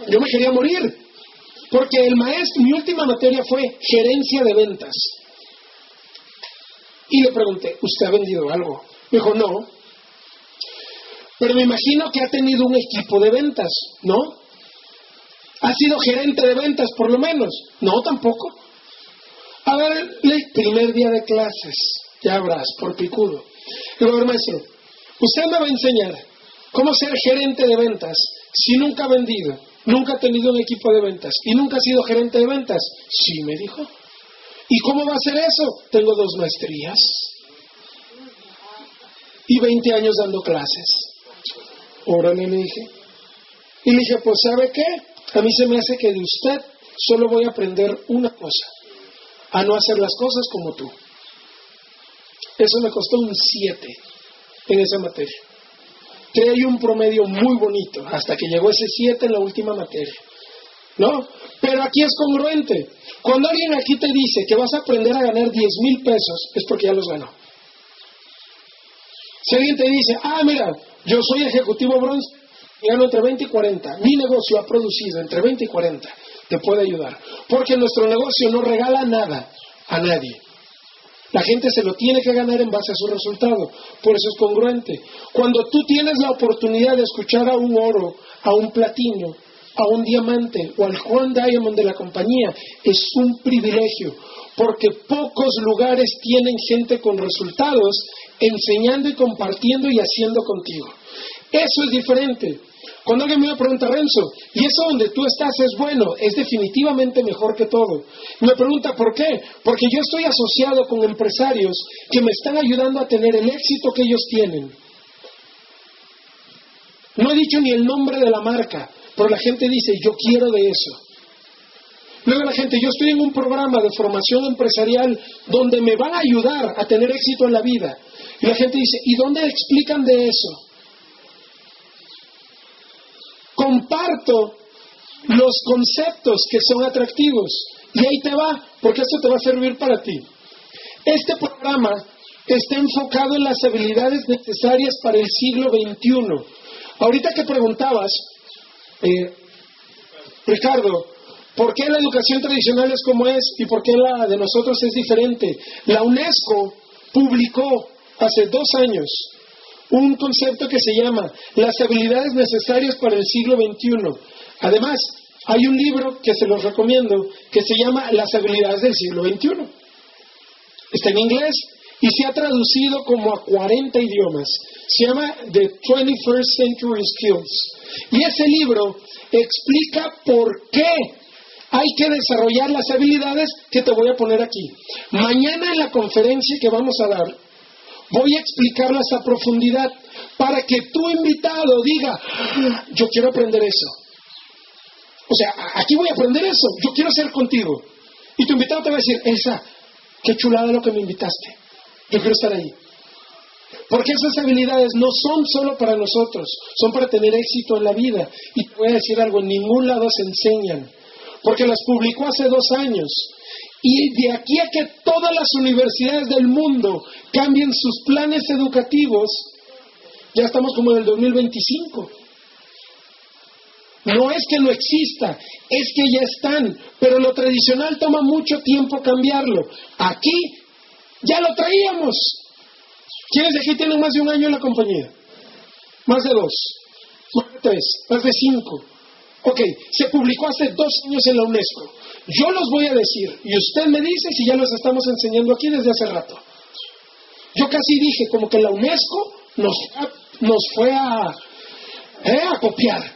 Yo, me quería morir, porque el maestro, mi última materia fue gerencia de ventas. Y le pregunté, ¿usted ha vendido algo? Me dijo, no. Pero me imagino que ha tenido un equipo de ventas, ¿no? ¿Ha sido gerente de ventas por lo menos? No, tampoco. A ver, primer día de clases, ya habrás, por picudo. Digo, maestro, usted me va a enseñar cómo ser gerente de ventas si nunca ha vendido, nunca ha tenido un equipo de ventas y nunca ha sido gerente de ventas. Sí, me dijo. ¿Y cómo va a ser eso? Tengo dos maestrías y 20 años dando clases. Órale, le dije. Y le dije, pues ¿sabe qué? A mí se me hace que de usted solo voy a aprender una cosa, a no hacer las cosas como tú. Eso me costó un 7 en esa materia. Traía un promedio muy bonito, hasta que llegó ese 7 en la última materia. ¿No? Pero aquí es congruente. Cuando alguien aquí te dice que vas a aprender a ganar 10 mil pesos, es porque ya los ganó. Si alguien te dice, ah, mira, yo soy ejecutivo bronce, gano entre 20 y 40, mi negocio ha producido entre 20 y 40, te puede ayudar. Porque nuestro negocio no regala nada a nadie. La gente se lo tiene que ganar en base a su resultado. Por eso es congruente. Cuando tú tienes la oportunidad de escuchar a un oro, a un platino, a un diamante o al Juan Diamond de la compañía, es un privilegio. Porque pocos lugares tienen gente con resultados enseñando y compartiendo y haciendo contigo. Eso es diferente. Cuando alguien me pregunta, Renzo, ¿y eso donde tú estás es bueno? Es definitivamente mejor que todo. Me pregunta, ¿por qué? Porque yo estoy asociado con empresarios que me están ayudando a tener el éxito que ellos tienen. No he dicho ni el nombre de la marca, pero la gente dice, yo quiero de eso. Luego la gente, yo estoy en un programa de formación empresarial donde me van a ayudar a tener éxito en la vida. Y la gente dice, ¿y dónde explican de eso? Comparto los conceptos que son atractivos. Y ahí te va, porque esto te va a servir para ti. Este programa está enfocado en las habilidades necesarias para el siglo XXI. Ahorita que preguntabas, eh, Ricardo, ¿por qué la educación tradicional es como es y por qué la de nosotros es diferente? La UNESCO publicó hace dos años un concepto que se llama las habilidades necesarias para el siglo XXI. Además, hay un libro que se los recomiendo que se llama Las habilidades del siglo XXI. Está en inglés y se ha traducido como a 40 idiomas. Se llama The 21st Century Skills. Y ese libro explica por qué hay que desarrollar las habilidades que te voy a poner aquí. Mañana en la conferencia que vamos a dar, Voy a explicarlas a profundidad para que tu invitado diga, yo quiero aprender eso. O sea, aquí voy a aprender eso, yo quiero ser contigo. Y tu invitado te va a decir, esa, qué chulada lo que me invitaste. Yo quiero estar ahí. Porque esas habilidades no son solo para nosotros, son para tener éxito en la vida. Y te voy a decir algo, en ningún lado se enseñan. Porque las publicó hace dos años. Y de aquí a que todas las universidades del mundo cambien sus planes educativos, ya estamos como en el 2025. No es que no exista, es que ya están, pero lo tradicional toma mucho tiempo cambiarlo. Aquí ya lo traíamos. ¿Quiénes de aquí tienen más de un año en la compañía? Más de dos, más de tres, más de cinco. Ok, se publicó hace dos años en la UNESCO. Yo los voy a decir y usted me dice si ya los estamos enseñando aquí desde hace rato. Yo casi dije como que la UNESCO nos, nos fue a, eh, a copiar.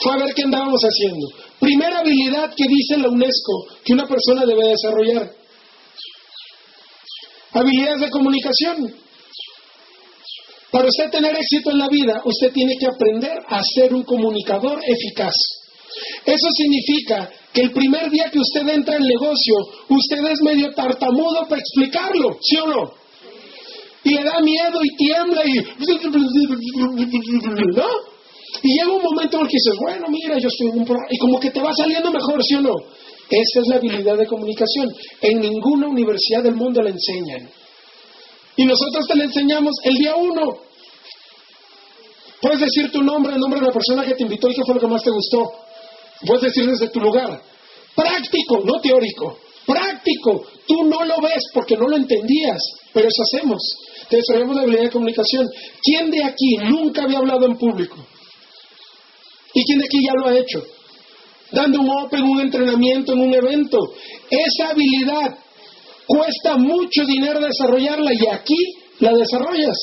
Fue a ver qué andábamos haciendo. Primera habilidad que dice la UNESCO que una persona debe desarrollar. Habilidades de comunicación. Para usted tener éxito en la vida, usted tiene que aprender a ser un comunicador eficaz. Eso significa que el primer día que usted entra al negocio, usted es medio tartamudo para explicarlo, ¿sí o no? Y le da miedo y tiembla y... ¿No? Y llega un momento en el que dices, bueno, mira, yo en un programa... Y como que te va saliendo mejor, ¿sí o no? Esa es la habilidad de comunicación. En ninguna universidad del mundo la enseñan. Y nosotros te la enseñamos el día uno. Puedes decir tu nombre, el nombre de la persona que te invitó y qué fue lo que más te gustó. Puedes decir desde tu lugar. Práctico, no teórico. Práctico. Tú no lo ves porque no lo entendías, pero eso hacemos. Te desarrollamos la habilidad de comunicación. ¿Quién de aquí nunca había hablado en público? ¿Y quién de aquí ya lo ha hecho? Dando un open, un entrenamiento, en un evento. Esa habilidad cuesta mucho dinero desarrollarla y aquí la desarrollas.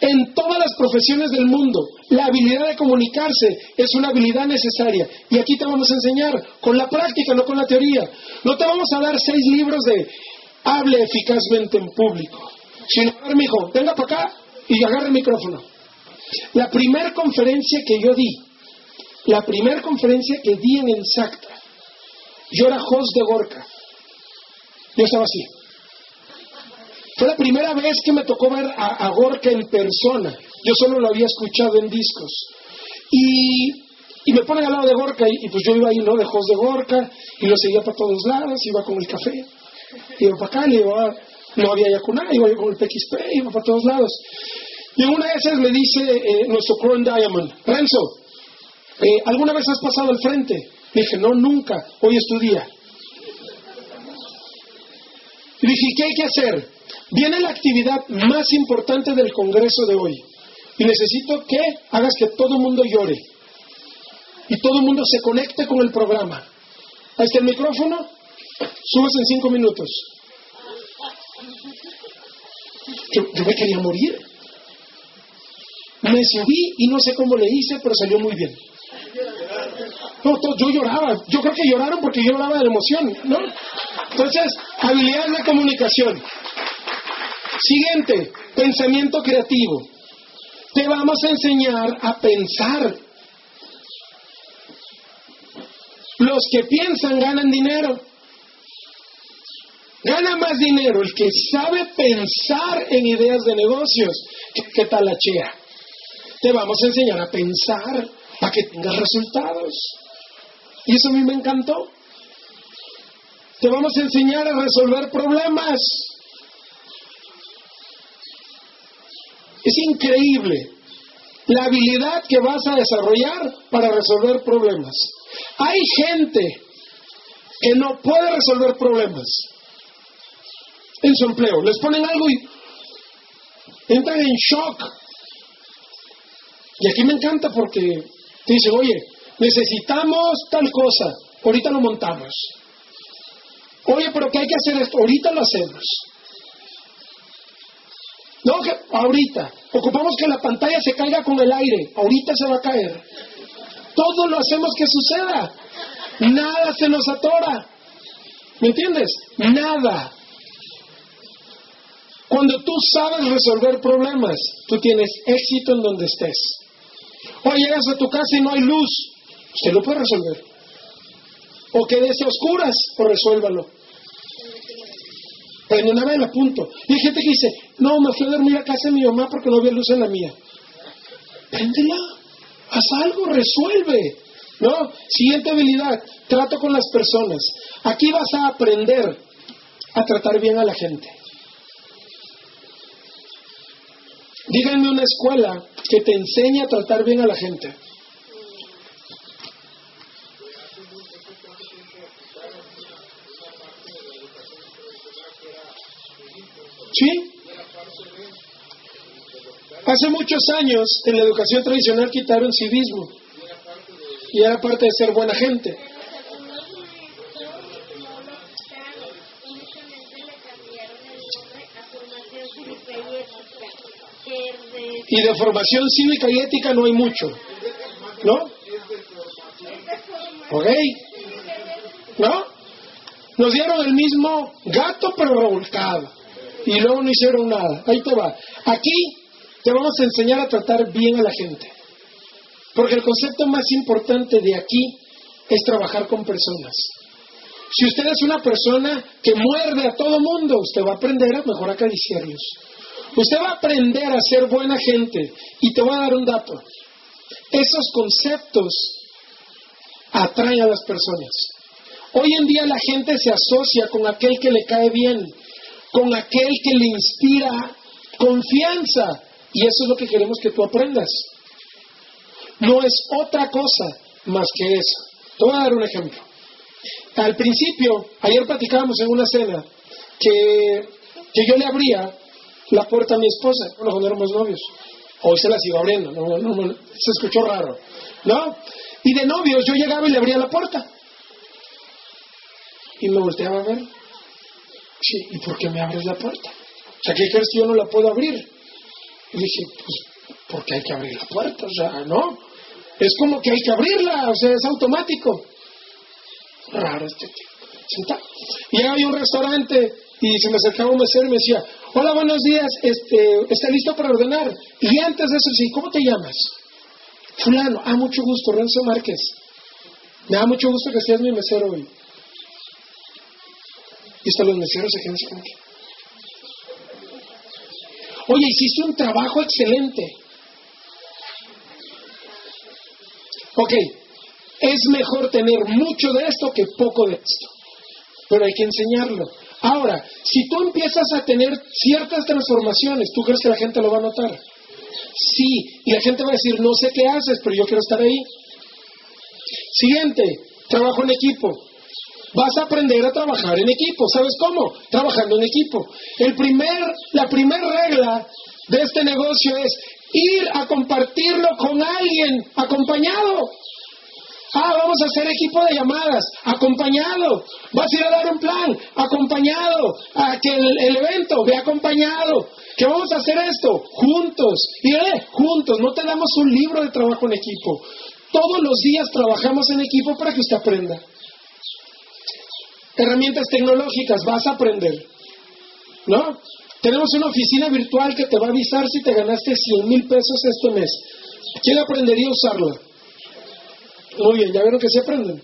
En todas las profesiones del mundo. La habilidad de comunicarse es una habilidad necesaria. Y aquí te vamos a enseñar con la práctica, no con la teoría. No te vamos a dar seis libros de hable eficazmente en público. Sino, a ver, mijo, venga para acá y agarre el micrófono. La primera conferencia que yo di, la primera conferencia que di en el SACTA, yo era host de Gorka. Yo estaba así. Fue la primera vez que me tocó ver a, Gorka en persona. Yo solo lo había escuchado en discos. Y, y me ponen al lado de Gorka y, pues yo iba ahí, ¿no? De host de Gorka y lo seguía para todos lados, iba con el café, iba para acá, iba, no había Yacuná, iba yo con el PXP, iba para todos lados. Y una de me dice eh, nuestro Crown Diamond, Renzo, eh, ¿alguna vez has pasado al frente? dije, no, nunca, hoy es tu día. Y dije, ¿qué hay que hacer? Viene la actividad más importante del Congreso de hoy. Y necesito que hagas que todo el mundo llore. Y todo el mundo se conecte con el programa. Ahí está el micrófono. Subes en cinco minutos. Yo, me quería morir. Me subí y no sé cómo le hice, pero salió muy bien. No, yo lloraba. Yo creo que lloraron porque yo lloraba de emoción, ¿no? Entonces, habilidad de comunicación. Siguiente, pensamiento creativo. Te vamos a enseñar a pensar. Los que piensan ganan dinero. Gana más dinero el que sabe pensar en ideas de negocios que, que talachea. Te vamos a enseñar a pensar para que tengas resultados. Y eso a mí me encantó. Te vamos a enseñar a resolver problemas. Es increíble la habilidad que vas a desarrollar para resolver problemas. Hay gente que no puede resolver problemas en su empleo. Les ponen algo y entran en shock. Y aquí me encanta porque te dicen, oye, necesitamos tal cosa, ahorita lo montamos. Oye, pero ¿qué hay que hacer esto? Ahorita lo hacemos. No, que ahorita. Ocupamos que la pantalla se caiga con el aire. Ahorita se va a caer. Todo lo hacemos que suceda. Nada se nos atora. ¿Me entiendes? Nada. Cuando tú sabes resolver problemas, tú tienes éxito en donde estés. O llegas a tu casa y no hay luz, usted lo puede resolver. O quédese oscuras, o resuélvalo. Prende una vela, punto. Y hay gente que dice, no, me fui a dormir a casa de mi mamá porque no había luz en la mía. Préndela, haz algo, resuelve. ¿No? Siguiente habilidad, trato con las personas. Aquí vas a aprender a tratar bien a la gente. Díganme una escuela que te enseñe a tratar bien a la gente. ¿Sí? Hace muchos años en la educación tradicional quitaron civismo y era parte de ser buena gente. Y de formación cívica y ética no hay mucho. ¿No? ¿Ok? ¿No? Nos dieron el mismo gato pero revolcado. Y luego no hicieron nada. Ahí te va. Aquí te vamos a enseñar a tratar bien a la gente. Porque el concepto más importante de aquí es trabajar con personas. Si usted es una persona que muerde a todo mundo, usted va a aprender a mejor acariciarlos. Usted va a aprender a ser buena gente. Y te voy a dar un dato. Esos conceptos atraen a las personas. Hoy en día la gente se asocia con aquel que le cae bien, con aquel que le inspira confianza. Y eso es lo que queremos que tú aprendas. No es otra cosa más que eso. Te voy a dar un ejemplo. Al principio, ayer platicábamos en una cena que, que yo le abría la puerta a mi esposa, bueno, cuando éramos novios. Hoy se la sigo abriendo, se escuchó raro, ¿no? Y de novios yo llegaba y le abría la puerta. Y me volteaba a ver. Sí, ¿y por qué me abres la puerta? O ¿qué crees que yo no la puedo abrir? Y dije, pues, porque hay que abrir la puerta, o sea, ¿no? Es como que hay que abrirla, o sea, es automático. Raro este tipo. Y había un restaurante y se me acercaba un mesero y me decía, hola, buenos días, este, ¿está listo para ordenar? Y antes de eso, sí, ¿cómo te llamas? Fulano, ah, mucho gusto, Renzo Márquez. Me da mucho gusto que seas mi mesero hoy. Y hasta los meseros se quedan Oye, hiciste un trabajo excelente. Ok, es mejor tener mucho de esto que poco de esto, pero hay que enseñarlo. Ahora, si tú empiezas a tener ciertas transformaciones, ¿tú crees que la gente lo va a notar? Sí, y la gente va a decir, no sé qué haces, pero yo quiero estar ahí. Siguiente, trabajo en equipo. Vas a aprender a trabajar en equipo. ¿Sabes cómo? Trabajando en equipo. El primer, la primera regla de este negocio es ir a compartirlo con alguien acompañado. Ah, vamos a hacer equipo de llamadas, acompañado. Vas a ir a dar un plan, acompañado. A que el, evento, ve acompañado. Que vamos a hacer esto, juntos. Y eh, juntos, no te damos un libro de trabajo en equipo. Todos los días trabajamos en equipo para que usted aprenda. Herramientas tecnológicas, vas a aprender. ¿No? Tenemos una oficina virtual que te va a avisar si te ganaste 100 mil pesos este mes. ¿Quién aprendería a usarla? Muy bien, ya vieron que se aprenden.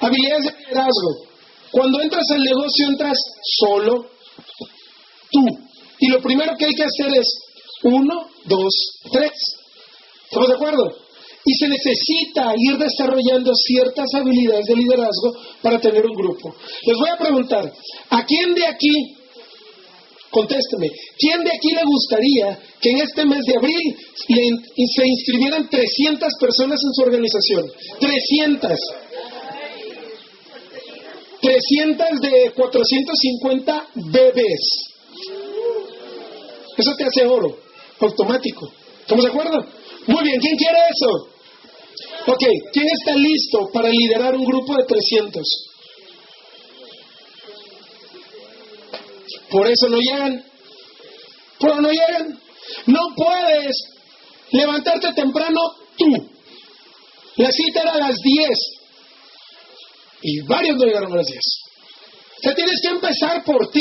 Habilidades de liderazgo. Cuando entras al negocio entras solo tú. Y lo primero que hay que hacer es uno, dos, tres. ¿Estamos de acuerdo? Y se necesita ir desarrollando ciertas habilidades de liderazgo para tener un grupo. Les voy a preguntar, ¿a quién de aquí Contésteme, ¿quién de aquí le gustaría que en este mes de abril se inscribieran 300 personas en su organización? 300. 300 de 450 bebés. Eso te hace oro, automático. ¿Estamos de acuerdo? Muy bien, ¿quién quiere eso? Ok, ¿quién está listo para liderar un grupo de 300? Por eso no llegan. Por no llegan. No puedes levantarte temprano tú. La cita era a las 10. Y varios no llegaron a las 10. O sea, tienes que empezar por ti.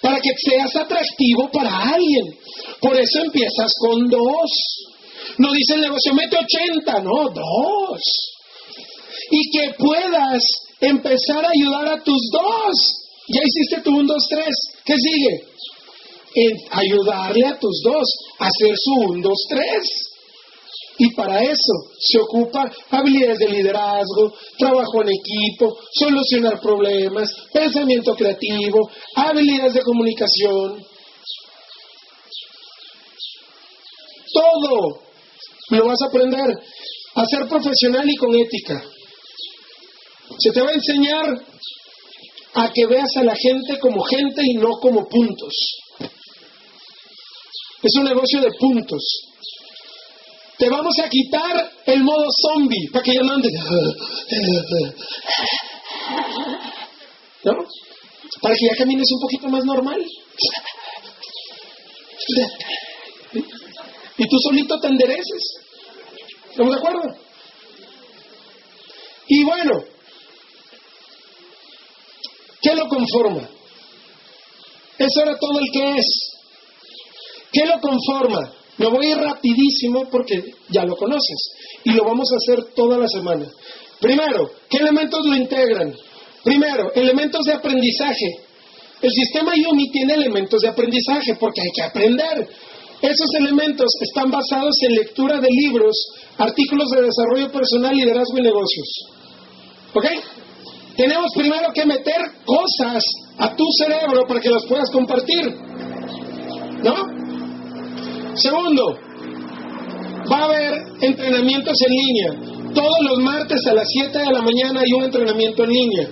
Para que seas atractivo para alguien. Por eso empiezas con dos. No dice el negocio, mete 80, no, dos. Y que puedas empezar a ayudar a tus dos ya hiciste tu 1, 2, 3. ¿Qué sigue? En ayudarle a tus dos a hacer su 1, 2, 3. Y para eso se ocupa habilidades de liderazgo, trabajo en equipo, solucionar problemas, pensamiento creativo, habilidades de comunicación. Todo lo vas a aprender a ser profesional y con ética. Se te va a enseñar a que veas a la gente como gente y no como puntos. Es un negocio de puntos. Te vamos a quitar el modo zombie para que ya no andes. ¿No? Para que ya camines un poquito más normal. Y tú solito te endereces. ¿Estamos de acuerdo? Y bueno, ¿Qué lo conforma? Eso era todo el que es. ¿Qué lo conforma? Me voy a ir rapidísimo porque ya lo conoces y lo vamos a hacer toda la semana. Primero, ¿qué elementos lo integran? Primero, elementos de aprendizaje. El sistema Yumi tiene elementos de aprendizaje porque hay que aprender. Esos elementos están basados en lectura de libros, artículos de desarrollo personal, liderazgo y negocios. ¿Ok? tenemos primero que meter cosas a tu cerebro para que las puedas compartir. ¿No? Segundo, va a haber entrenamientos en línea. Todos los martes a las 7 de la mañana hay un entrenamiento en línea.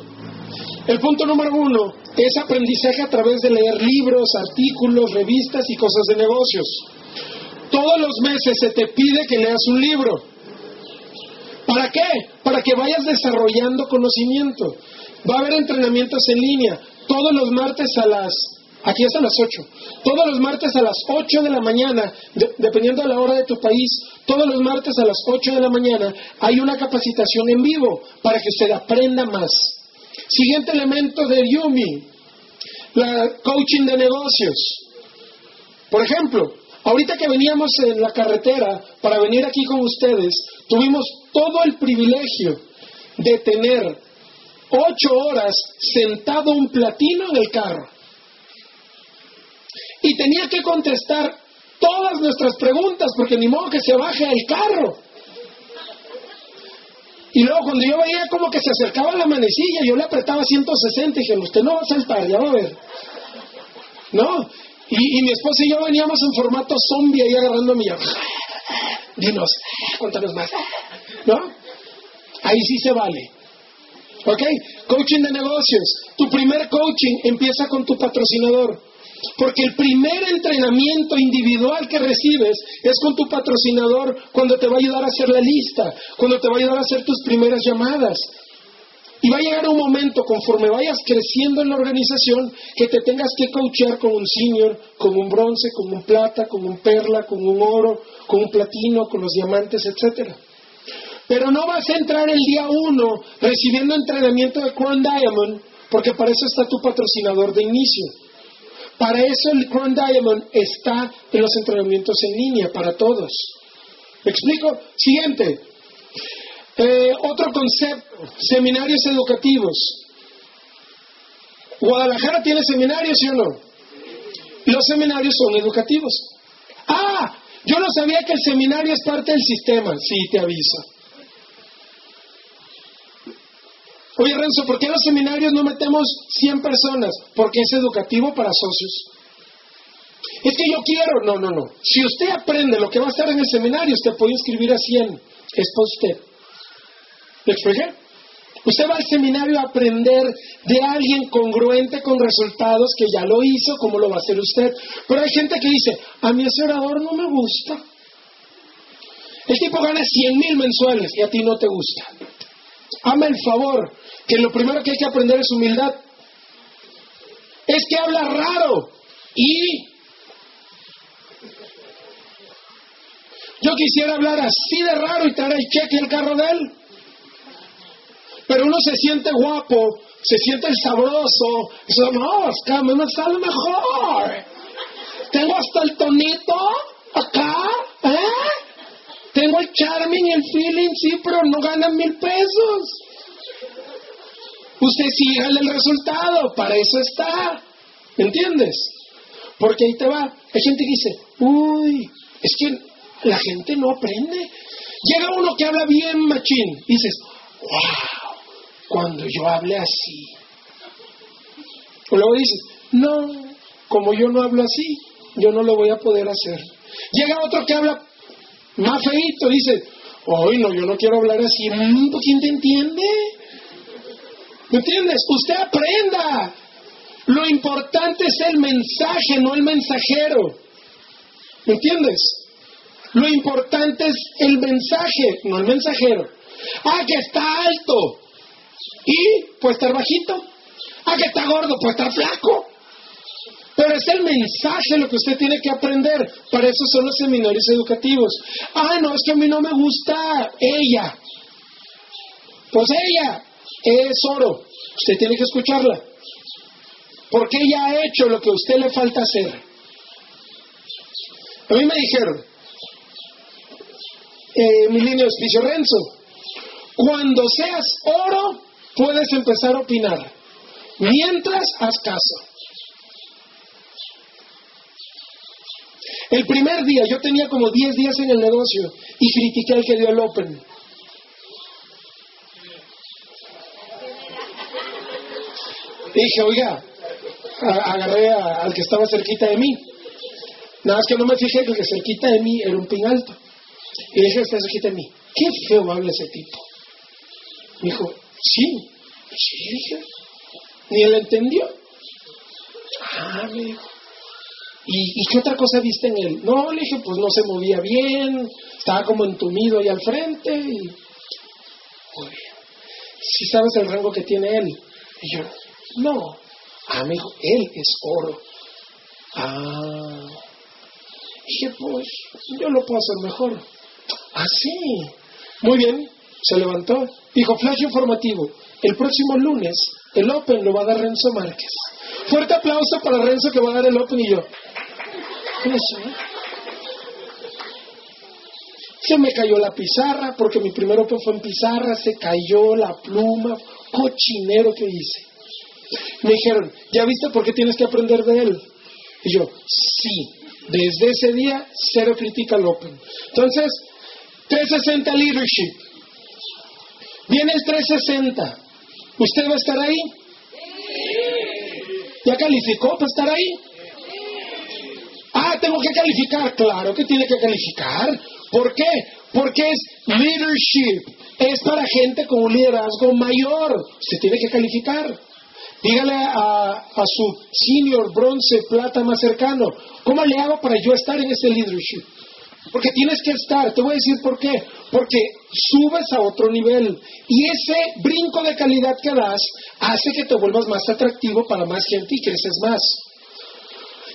El punto número uno es aprendizaje a través de leer libros, artículos, revistas y cosas de negocios. Todos los meses se te pide que leas un libro. ¿Para qué? Para que vayas desarrollando conocimiento. Va a haber entrenamientos en línea todos los martes a las Aquí es a las 8. Todos los martes a las 8 de la mañana, dependiendo de la hora de tu país, todos los martes a las 8 de la mañana hay una capacitación en vivo para que usted aprenda más. Siguiente elemento de Yumi, la coaching de negocios. Por ejemplo, ahorita que veníamos en la carretera para venir aquí con ustedes, tuvimos todo el privilegio de tener ocho horas sentado un platino en el carro y tenía que contestar todas nuestras preguntas, porque ni modo que se baje el carro. Y luego cuando yo veía como que se acercaba la manecilla, yo le apretaba 160 y dije, usted no va a saltar, ya va a ver. ¿No? Y, mi esposa y yo veníamos en formato zombie ahí agarrando mi Dinos, cuéntanos más. ¿No? Ahí sí se vale. ¿Ok? Coaching de negocios. Tu primer coaching empieza con tu patrocinador. Porque el primer entrenamiento individual que recibes es con tu patrocinador cuando te va a ayudar a hacer la lista, cuando te va a ayudar a hacer tus primeras llamadas. Y va a llegar un momento, conforme vayas creciendo en la organización, que te tengas que coachear con un senior, con un bronce, con un plata, con un perla, con un oro, con un platino, con los diamantes, etcétera. Pero no vas a entrar el día uno recibiendo entrenamiento de Crown Diamond, porque para eso está tu patrocinador de inicio. Para eso el Crown Diamond está en los entrenamientos en línea para todos. ¿Me explico? Siguiente. Eh, otro concepto, seminarios educativos. ¿Guadalajara tiene seminarios, sí o no? Los seminarios son educativos. Ah, yo no sabía que el seminario es parte del sistema. Sí, te aviso. Oye, Renzo, ¿por qué en los seminarios no metemos 100 personas? Porque es educativo para socios. Es que yo quiero. No, no, no. Si usted aprende lo que va a estar en el seminario, usted puede inscribir a 100. Es para usted. ¿Me expliqué? Usted va al seminario a aprender de alguien congruente con resultados que ya lo hizo, como lo va a hacer usted. Pero hay gente que dice, a mí ese orador no me gusta. El tipo gana 100 mil mensuales y a ti no te gusta. Ama el favor que lo primero que hay que aprender es humildad. Es que habla raro y yo quisiera hablar así de raro y traer el cheque el carro de él. Pero uno se siente guapo, se siente el sabroso. Eso, no, es que a mí me sale mejor. Tengo hasta el tonito acá, ¿eh? Tengo el charming, el feeling, sí, pero no ganan mil pesos. Usted sigue el resultado, para eso está. ¿Me entiendes? Porque ahí te va. Hay gente que dice, uy, es que la gente no aprende. Llega uno que habla bien machín y dices, wow, cuando yo hable así. Luego dices, no, como yo no hablo así, yo no lo voy a poder hacer. Llega otro que habla más feito, dice, hoy no, yo no quiero hablar así. Mm, ¿Quién te entiende? ¿Me entiendes? Usted aprenda. Lo importante es el mensaje, no el mensajero. ¿Me entiendes? Lo importante es el mensaje, no el mensajero. Ah, que está alto. Y puede estar bajito. Ah, que está gordo, puede estar flaco. Pero es el mensaje lo que usted tiene que aprender. Para eso son los seminarios educativos. Ah, no, es que a mí no me gusta ella. Pues ella, es oro. Usted tiene que escucharla. Porque ella ha hecho lo que a usted le falta hacer. A mí me dijeron, eh, mi línea de auspicio Renzo, cuando seas oro puedes empezar a opinar. Mientras, haz caso. El primer día, yo tenía como 10 días en el negocio y critiqué al que dio el Open. Dije, oiga, agarré al que estaba cerquita de mí. Nada más que no me fijé que el que cerquita de mí era un pin alto. Y dije, está cerquita de mí. Qué feo habla ese tipo. Me dijo, sí. Sí, dije. Ni él entendió. Ah, me dijo. ¿Y, qué otra cosa viste en él? No, le dije, pues no se movía bien, estaba como entumido ahí al frente. Y... ¿Sí sabes el rango que tiene él? Y yo, no, amigo, él es oro. Ah. Dije, pues, yo lo puedo hacer mejor. Ah, sí. Muy bien. Se levantó. Dijo, flash informativo. El próximo lunes, el Open lo va a dar Renzo Márquez. Fuerte aplauso para Renzo que va a dar el Open y yo. Eso. Se me cayó la pizarra, porque mi primer Open fue en pizarra, se cayó la pluma, cochinero que hice. Me dijeron, ¿ya viste por qué tienes que aprender de él? Y yo, sí, desde ese día, cero crítica al Open. Entonces, 360 Leadership. Viene el 360. ¿Usted va a estar ahí? ¿Ya calificó para estar ahí? Ah, tengo que calificar. Claro que tiene que calificar. ¿Por qué? Porque es leadership. Es para gente con un liderazgo mayor. Se tiene que calificar. Dígale a, su senior, bronce, plata más cercano, ¿cómo le hago para yo estar en ese leadership? Porque tienes que estar, te voy a decir por qué. Porque subes a otro nivel y ese brinco de calidad que das hace que te vuelvas más atractivo para más gente y creces más.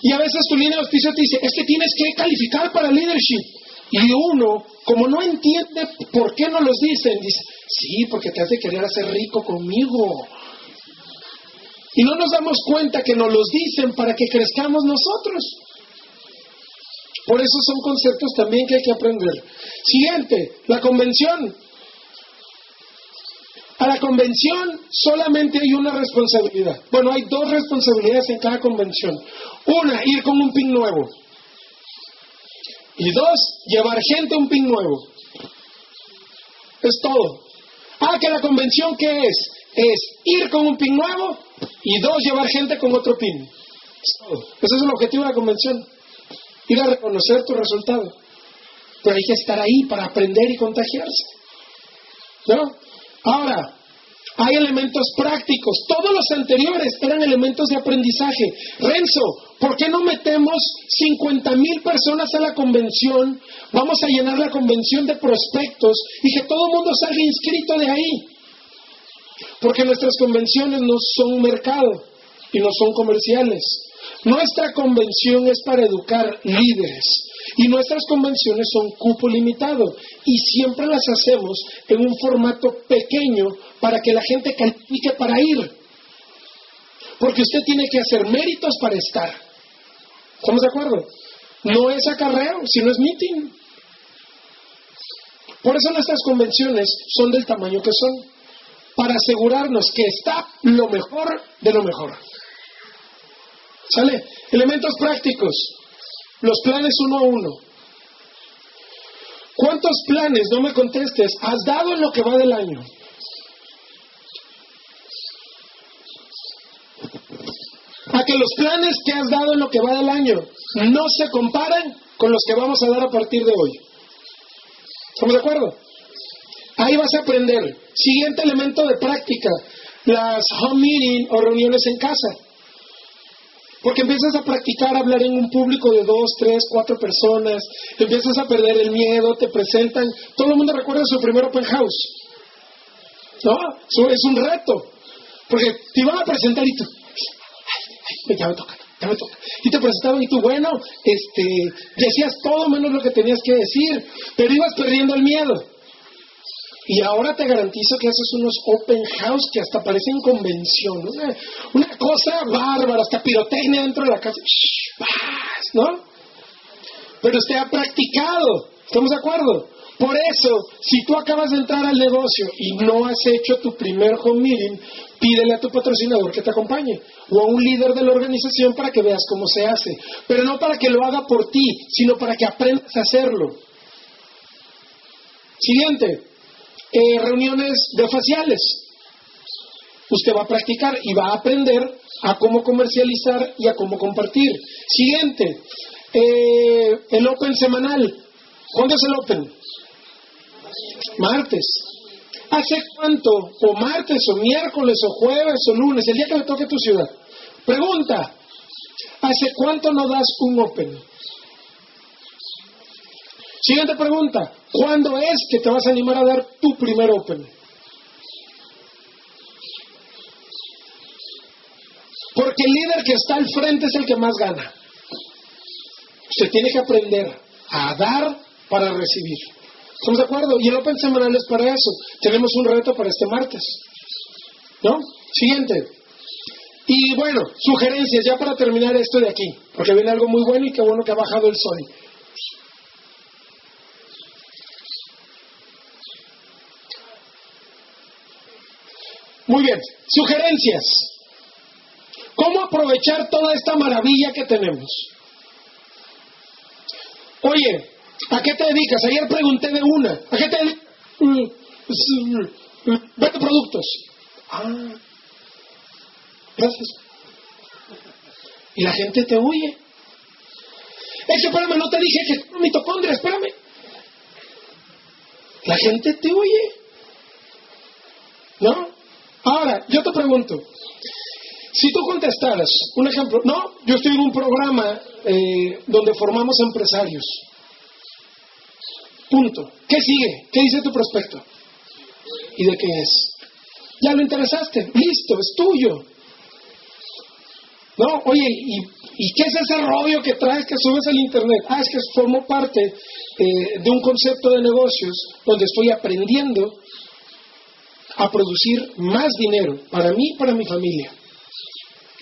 Y a veces tu línea de auspicio te dice, es que tienes que calificar para leadership. Y uno, como no entiende por qué no los dicen, dice, sí, porque te has de querer hacer rico conmigo. Y no nos damos cuenta que nos los dicen para que crezcamos nosotros. Por eso son conceptos también que hay que aprender. Siguiente, la convención. A la convención solamente hay una responsabilidad. Bueno, hay dos responsabilidades en cada convención. Una, ir con un pin nuevo. Y dos, llevar gente a un pin nuevo. Es todo. Ah, que la convención, ¿qué es? Es ir con un pin nuevo y dos, llevar gente con otro todo. Ese es el objetivo de la convención ir a reconocer tu resultado. Pero hay que estar ahí para aprender y contagiarse. ¿No? Ahora, hay elementos prácticos. Todos los anteriores eran elementos de aprendizaje. Renzo, ¿por qué no metemos 50 mil personas a la convención? Vamos a llenar la convención de prospectos y que todo el mundo salga inscrito de ahí. Porque nuestras convenciones no son mercado y no son comerciales. Nuestra convención es para educar líderes y nuestras convenciones son cupo limitado y siempre las hacemos en un formato pequeño para que la gente califique para ir. Porque usted tiene que hacer méritos para estar. ¿Estamos de acuerdo? No es acarreo, sino es meeting. Por eso nuestras convenciones son del tamaño que son, para asegurarnos que está lo mejor de lo mejor. ¿Sale? Elementos prácticos. Los planes uno a uno. ¿Cuántos planes, no me contestes, has dado en lo que va del año? A que los planes que has dado en lo que va del año no se comparen con los que vamos a dar a partir de hoy. ¿Estamos de acuerdo? Ahí vas a aprender. Siguiente elemento de práctica, las home meeting o reuniones en casa. Porque empiezas a practicar hablar en un público de dos, tres, cuatro personas, empiezas a perder el miedo, te presentan. Todo el mundo recuerda su primer open house. ¿No? es un reto. Porque te iban a presentar y tú, ya me toca, ya me toca. Y te presentaban y tú, bueno, este, decías todo menos lo que tenías que decir, pero ibas perdiendo el miedo. Y ahora te garantizo que haces unos open house que hasta parecen convención. Una, cosa bárbara, hasta pirotecnia dentro de la casa. ¿No? Pero usted ha practicado. ¿Estamos de acuerdo? Por eso, si tú acabas de entrar al negocio y no has hecho tu primer home meeting, pídele a tu patrocinador que te acompañe o a un líder de la organización para que veas cómo se hace. Pero no para que lo haga por ti, sino para que aprendas a hacerlo. Siguiente. Eh, reuniones de faciales. Usted va a practicar y va a aprender a cómo comercializar y a cómo compartir. Siguiente, eh, el Open semanal. ¿Cuándo es el Open? Martes. ¿Hace cuánto? O martes, o miércoles, o jueves, o lunes, el día que le toque tu ciudad. Pregunta, ¿hace cuánto no das un Open? Siguiente pregunta, ¿cuándo es que te vas a animar a dar tu primer Open? Porque el líder que está al frente es el que más gana. Usted tiene que aprender a dar para recibir. ¿Estamos de acuerdo? Y el Open semanal es para eso. Tenemos un reto para este martes. ¿No? Siguiente. Y bueno, sugerencias ya para terminar esto de aquí, porque viene algo muy bueno y qué bueno que ha bajado el sol. Muy bien, sugerencias. ¿Cómo aprovechar toda esta maravilla que tenemos? Oye, ¿a qué te dedicas? Ayer pregunté de una. ¿A qué te dedicas? Vete productos. Ah, gracias. Y la gente te huye. Es que, espérame, no te dije que mitocondria, espérame. La gente te huye. ¿No? Ahora, yo te pregunto, si tú contestaras, un ejemplo, no, yo estoy en un programa eh, donde formamos empresarios. Punto. ¿Qué sigue? ¿Qué dice tu prospecto? ¿Y de qué es? Ya lo interesaste, listo, es tuyo. No, oye, ¿y, qué es ese rollo que traes que subes al internet? Ah, es que formo parte eh, de un concepto de negocios donde estoy aprendiendo a producir más dinero para mí y para mi familia.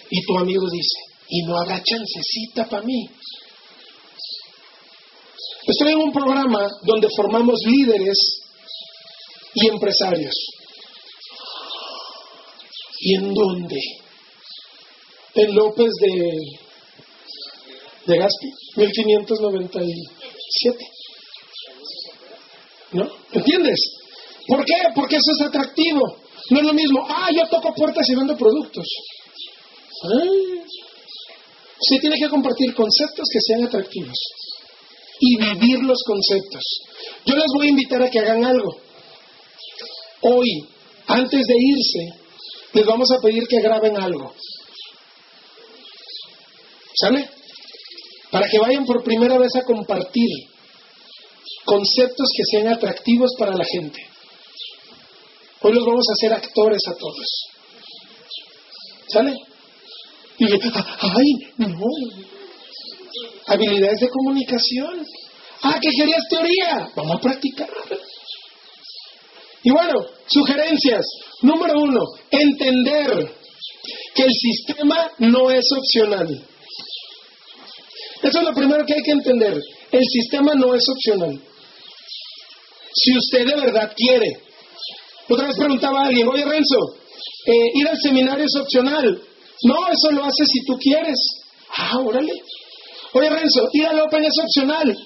Y tu amigo dice, y no habrá chancecita para mí. Estoy en un programa donde formamos líderes y empresarios. ¿Y en dónde? En López de, de Gaspi, 1597. ¿No? ¿Entiendes? ¿Por qué? Porque eso es atractivo. No es lo mismo, ah, yo toco puertas y vendo productos. Ah. Sí tiene que compartir conceptos que sean atractivos y vivir los conceptos. Yo les voy a invitar a que hagan algo. Hoy, antes de irse, les vamos a pedir que graben algo. ¿Sale? Para que vayan por primera vez a compartir conceptos que sean atractivos para la gente. Hoy los vamos a hacer actores a todos. ¿Sale? Y ay, no. Habilidades de comunicación. Ah, que querías teoría. Vamos a practicar. Y bueno, sugerencias. Número uno, entender que el sistema no es opcional. Eso es lo primero que hay que entender. El sistema no es opcional. Si usted de verdad quiere otra vez preguntaba a alguien, oye Renzo, eh, ir al seminario es opcional. No, eso lo haces si tú quieres. Ah, órale. Oye Renzo, ir al Open es opcional.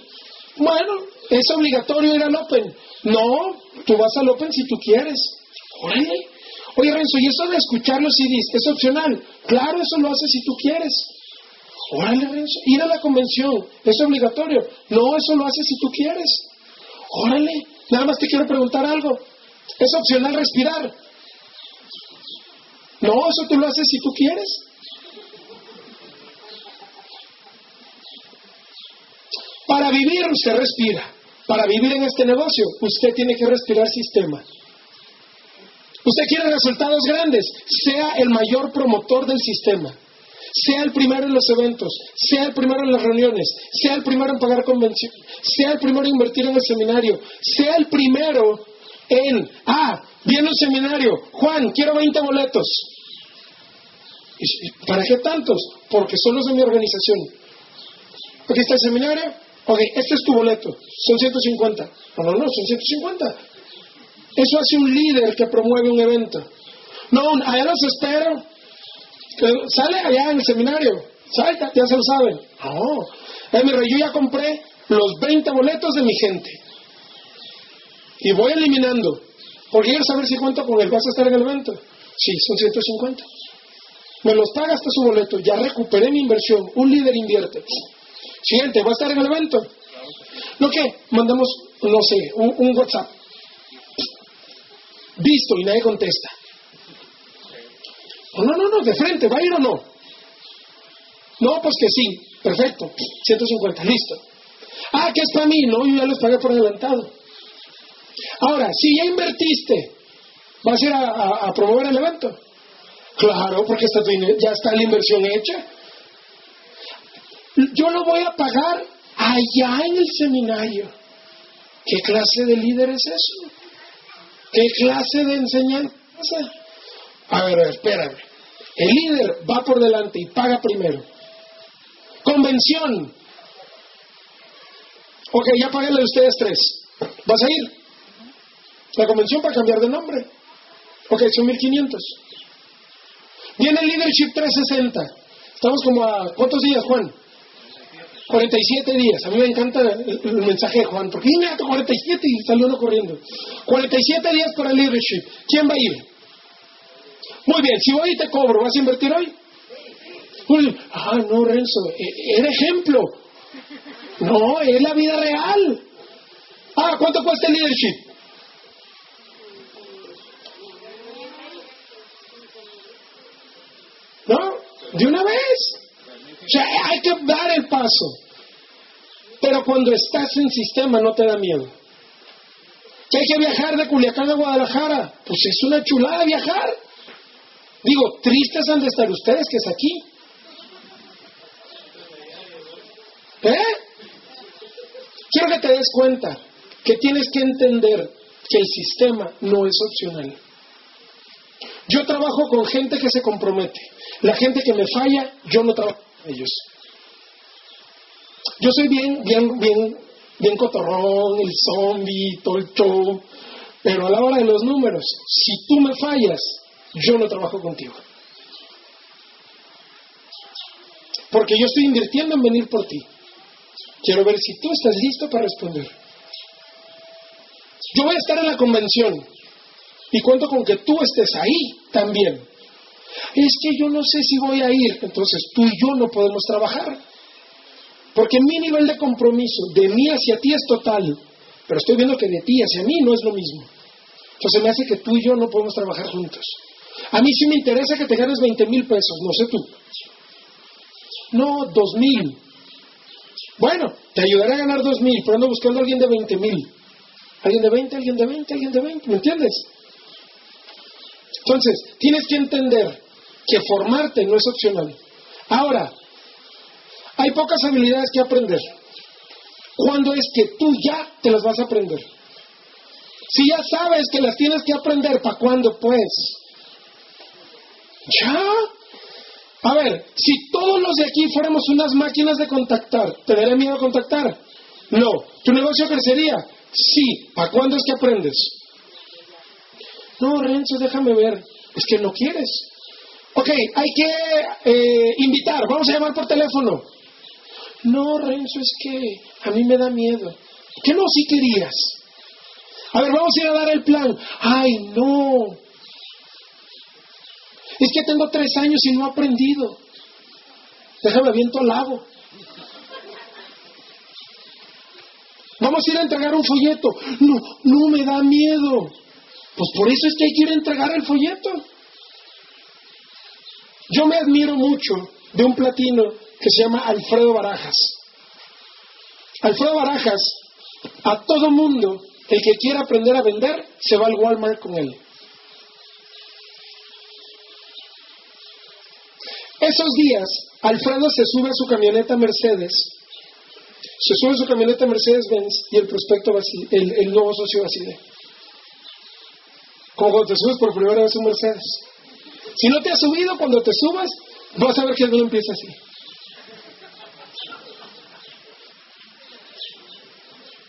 Bueno, es obligatorio ir al Open. No, tú vas al Open si tú quieres. Órale. Oye Renzo, ¿y eso de escuchar los CDs es opcional? Claro, eso lo haces si tú quieres. Órale Renzo, ir a la convención es obligatorio. No, eso lo haces si tú quieres. Órale, nada más te quiero preguntar algo. Es opcional respirar. No, eso tú lo haces si tú quieres. Para vivir usted respira. Para vivir en este negocio usted tiene que respirar sistema. Usted quiere resultados grandes, sea el mayor promotor del sistema. Sea el primero en los eventos, sea el primero en las reuniones, sea el primero en pagar convención, sea el primero en invertir en el seminario, sea el primero en, ah, viene un seminario, Juan, quiero 20 boletos. ¿Para qué tantos? Porque son los de mi organización. Aquí está el seminario, ok, este es tu boleto, son 150. No, no, no, son 150. Eso hace un líder que promueve un evento. No, allá los espero. Sale allá en el seminario. Salta, ya se lo saben. No. Eh, yo ya compré los 20 boletos de mi gente. Y voy eliminando. Porque quiero saber si cuento con él. ¿Vas a estar en el evento? Sí, son 150. Me los paga hasta su boleto. Ya recuperé mi inversión. Un líder invierte. Siguiente, ¿va a estar en el evento? ¿No qué? Mandamos, no sé, un, WhatsApp. Visto y nadie contesta. No, no, no, de frente, ¿va a ir o no? No, pues que sí. Perfecto. 150, listo. Ah, que es para mí. No, yo ya les pagué por adelantado. Ahora, si ya invertiste, ¿vas a ir a, promover el evento? Claro, porque está, ya está la inversión hecha. Yo lo voy a pagar allá en el seminario. ¿Qué clase de líder es eso? ¿Qué clase de enseñanza? A ver, espérame. El líder va por delante y paga primero. Convención. Ok, ya páguenle ustedes tres. ¿Vas a ir? La convención para cambiar de nombre. Ok, son 1500. Viene el Leadership 360. Estamos como a... ¿Cuántos días, Juan? 47 días. A mí me encanta el, mensaje de Juan, porque inmediato 47 y salió uno corriendo. 47 días para el leadership. ¿Quién va a ir? Muy bien, si voy y te cobro, ¿vas a invertir hoy? ah, no, Renzo, e, era ejemplo. No, es la vida real. Ah, ¿cuánto cuesta el leadership? ¿No? De una vez. O sea, hay que dar el paso. Pero cuando estás en sistema no te da miedo. Que hay que viajar de Culiacán a Guadalajara. Pues es una chulada viajar. Digo, tristes han de estar ustedes que es aquí. ¿Eh? Quiero que te des cuenta que tienes que entender que el sistema no es opcional. Yo trabajo con gente que se compromete. La gente que me falla, yo no trabajo ellos. Yo soy bien, bien, bien, bien cotorrón, el zombie, todo el show, pero a la hora de los números, si tú me fallas, yo no trabajo contigo. Porque yo estoy invirtiendo en venir por ti. Quiero ver si tú estás listo para responder. Yo voy a estar en la convención y cuento con que tú estés ahí también es que yo no sé si voy a ir, entonces tú y yo no podemos trabajar. Porque mi nivel de compromiso de mí hacia ti es total, pero estoy viendo que de ti hacia mí no es lo mismo. Entonces me hace que tú y yo no podemos trabajar juntos. A mí sí me interesa que te ganes 20 mil pesos, no sé tú. No, dos mil. Bueno, te ayudaré a ganar dos mil, pero ando buscando a alguien de 20 mil. Alguien de 20, alguien de 20, alguien de 20, ¿me entiendes? Entonces, tienes que entender que formarte no es opcional. Ahora, hay pocas habilidades que aprender. ¿Cuándo es que tú ya te las vas a aprender? Si ya sabes que las tienes que aprender, ¿para cuándo pues? ¿Ya? A ver, si todos los de aquí fuéramos unas máquinas de contactar, ¿te daría miedo contactar? No. ¿Tu negocio crecería? Sí. ¿Para cuándo es que aprendes? No, Renzo, déjame ver. Es que no quieres. Ok, hay que eh, invitar, vamos a llamar por teléfono. No, Renzo, es que a mí me da miedo. ¿Qué no si querías? A ver, vamos a ir a dar el plan. Ay, no. Es que tengo tres años y no he aprendido. Déjame viento al lago. Vamos a ir a entregar un folleto. No, no me da miedo. Pues por eso es que hay que ir a entregar el folleto. Yo me admiro mucho de un platino que se llama Alfredo Barajas. Alfredo Barajas, a todo mundo, el que quiera aprender a vender, se va al Walmart con él. Esos días, Alfredo se sube a su camioneta Mercedes, se sube a su camioneta Mercedes-Benz y el prospecto vacío, el, el nuevo socio vacío. Como cuando te subes por primera vez un Mercedes. Si no te has subido, cuando te subas, vas a ver que el empieza así.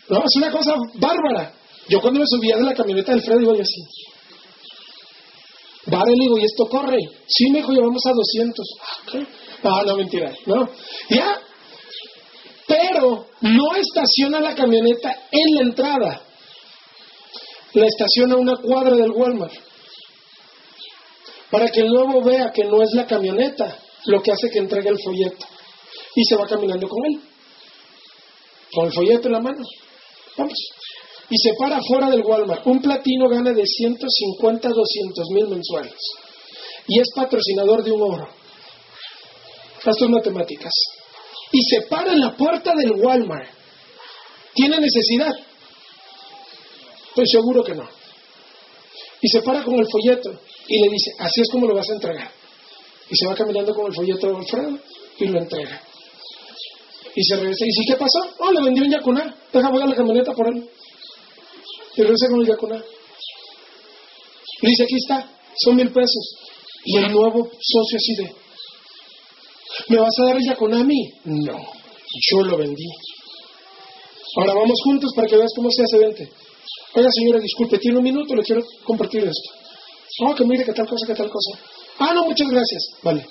No, es una cosa bárbara. Yo cuando me subía de la camioneta del Fred, iba yo así. Vale, le digo, ¿y esto corre? Sí, me dijo, llevamos a 200. Ah, no, mentira, no. Ya. Pero no estaciona la camioneta en la entrada la estaciona a una cuadra del Walmart. Para que el nuevo vea que no es la camioneta lo que hace que entregue el folleto. Y se va caminando con él. Con el folleto en la mano. Vamos. Y se para fuera del Walmart. Un platino gana de 150 a 200 mil mensuales. Y es patrocinador de un oro. Estas matemáticas. Y se para en la puerta del Walmart. Tiene necesidad Estoy seguro que no. Y se para con el folleto y le dice, así es como lo vas a entregar. Y se va caminando con el folleto de Alfredo y lo entrega. Y se regresa y dice, ¿qué pasó? Oh, le vendió un yacuná. Deja, voy a la camioneta por él. Y regresa con el yacuná. Le dice, aquí está, son mil pesos. Y el nuevo socio así de, ¿me vas a dar el yacuná a mí? No, yo lo vendí. Ahora vamos juntos para que veas cómo se hace vente. Oiga, señora, disculpe, tiene un minuto, le quiero compartir esto. Oh, que mire, que tal cosa, que tal cosa. Ah, no, muchas gracias. Vale.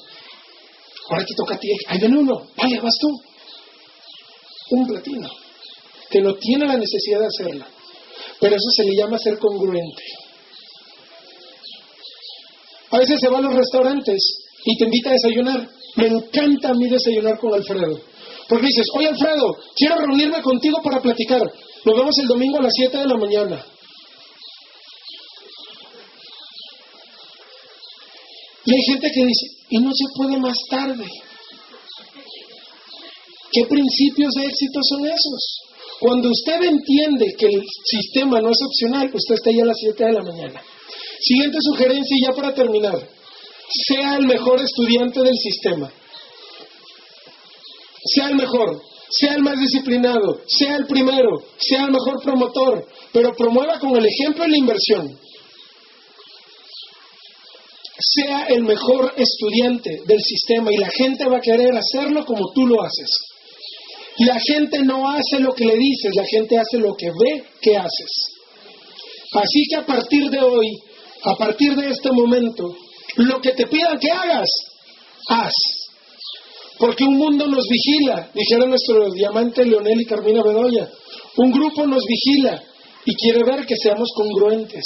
Ahora te toca a ti. Ahí viene uno. Vale, vas tú. Un platino. Que no tiene la necesidad de hacerla. Pero eso se le llama ser congruente. A veces se va a los restaurantes y te invita a desayunar. Me encanta a mí desayunar con Alfredo. Porque dices, oye Alfredo, quiero reunirme contigo para platicar. Nos vemos el domingo a las 7 de la mañana. Y hay gente que dice, y no se puede más tarde. ¿Qué principios de éxito son esos? Cuando usted entiende que el sistema no es opcional, usted está ahí a las 7 de la mañana. Siguiente sugerencia y ya para terminar. Sea el mejor estudiante del sistema. Sea el mejor, sea el más disciplinado, sea el primero, sea el mejor promotor, pero promueva con el ejemplo y la inversión sea el mejor estudiante del sistema y la gente va a querer hacerlo como tú lo haces. La gente no hace lo que le dices, la gente hace lo que ve que haces. Así que a partir de hoy, a partir de este momento, lo que te pidan que hagas, haz. Porque un mundo nos vigila, dijeron nuestro diamante Leonel y Carmina Bedoya. Un grupo nos vigila y quiere ver que seamos congruentes.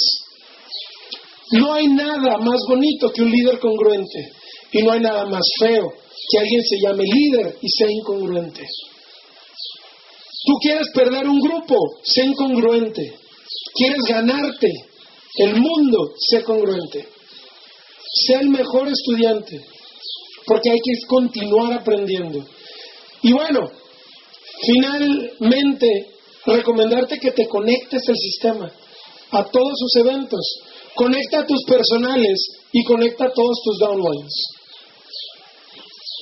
No hay nada más bonito que un líder congruente y no hay nada más feo que alguien se llame líder y sea incongruente. Tú quieres perder un grupo, sé incongruente. Quieres ganarte el mundo, sé congruente. Sea el mejor estudiante, porque hay que continuar aprendiendo. Y bueno, finalmente, recomendarte que te conectes al sistema, a todos sus eventos. Conecta a tus personales y conecta a todos tus downlines.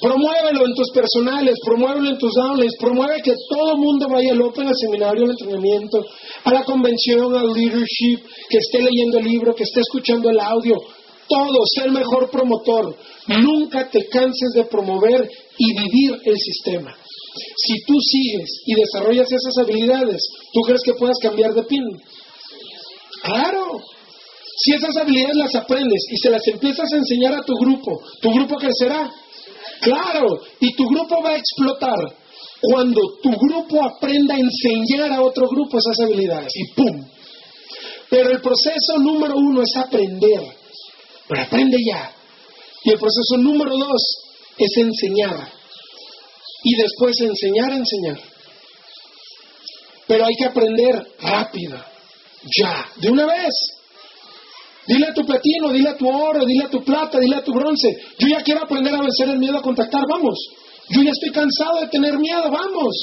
Promuévelo en tus personales, promuévelo en tus downlines, promueve que todo el mundo vaya al Open, al seminario, al entrenamiento, a la convención, al leadership, que esté leyendo el libro, que esté escuchando el audio. Todo, sé el mejor promotor. Nunca te canses de promover y vivir el sistema. Si tú sigues y desarrollas esas habilidades, ¿tú crees que puedas cambiar de pin? Claro, si esas habilidades las aprendes y se las empiezas a enseñar a tu grupo, tu grupo crecerá. Claro, y tu grupo va a explotar cuando tu grupo aprenda a enseñar a otro grupo esas habilidades y ¡pum! Pero el proceso número uno es aprender. Pero aprende ya. Y el proceso número dos es enseñar. Y después enseñar a enseñar. Pero hay que aprender rápido. Ya, de una vez. Dile a tu platino, dile a tu oro, dile a tu plata, dile a tu bronce. Yo ya quiero aprender a vencer el miedo a contactar, vamos. Yo ya estoy cansado de tener miedo, vamos.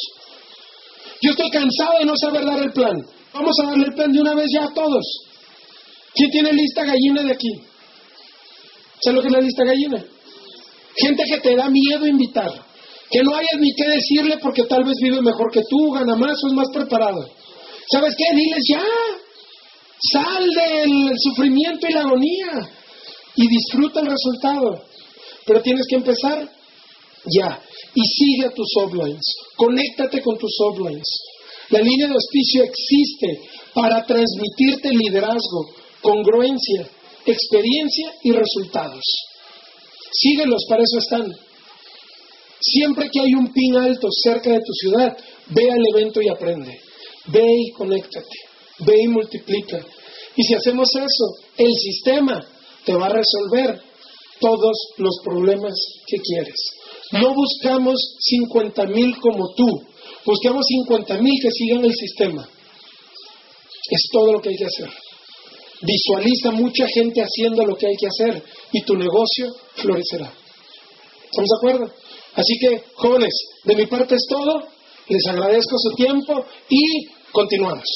Yo estoy cansado de no saber dar el plan. Vamos a darle el plan de una vez ya a todos. ¿Quién tiene lista gallina de aquí? ¿Sabes lo que es la lista gallina? Gente que te da miedo invitar. Que no hayas ni qué decirle porque tal vez vive mejor que tú, gana más o es más preparado. ¿Sabes qué? Diles ya. Sal del sufrimiento y la agonía y disfruta el resultado. Pero tienes que empezar ya. Y sigue a tus uplines. Conéctate con tus uplines. La línea de auspicio existe para transmitirte liderazgo, congruencia, experiencia y resultados. Síguelos, para eso están. Siempre que hay un pin alto cerca de tu ciudad, ve al evento y aprende. Ve y conéctate ve y multiplica. Y si hacemos eso, el sistema te va a resolver todos los problemas que quieres. No buscamos 50 mil como tú, buscamos 50 mil que sigan el sistema. Es todo lo que hay que hacer. Visualiza mucha gente haciendo lo que hay que hacer y tu negocio florecerá. ¿Estamos de acuerdo? Así que, jóvenes, de mi parte es todo. Les agradezco su tiempo y continuamos.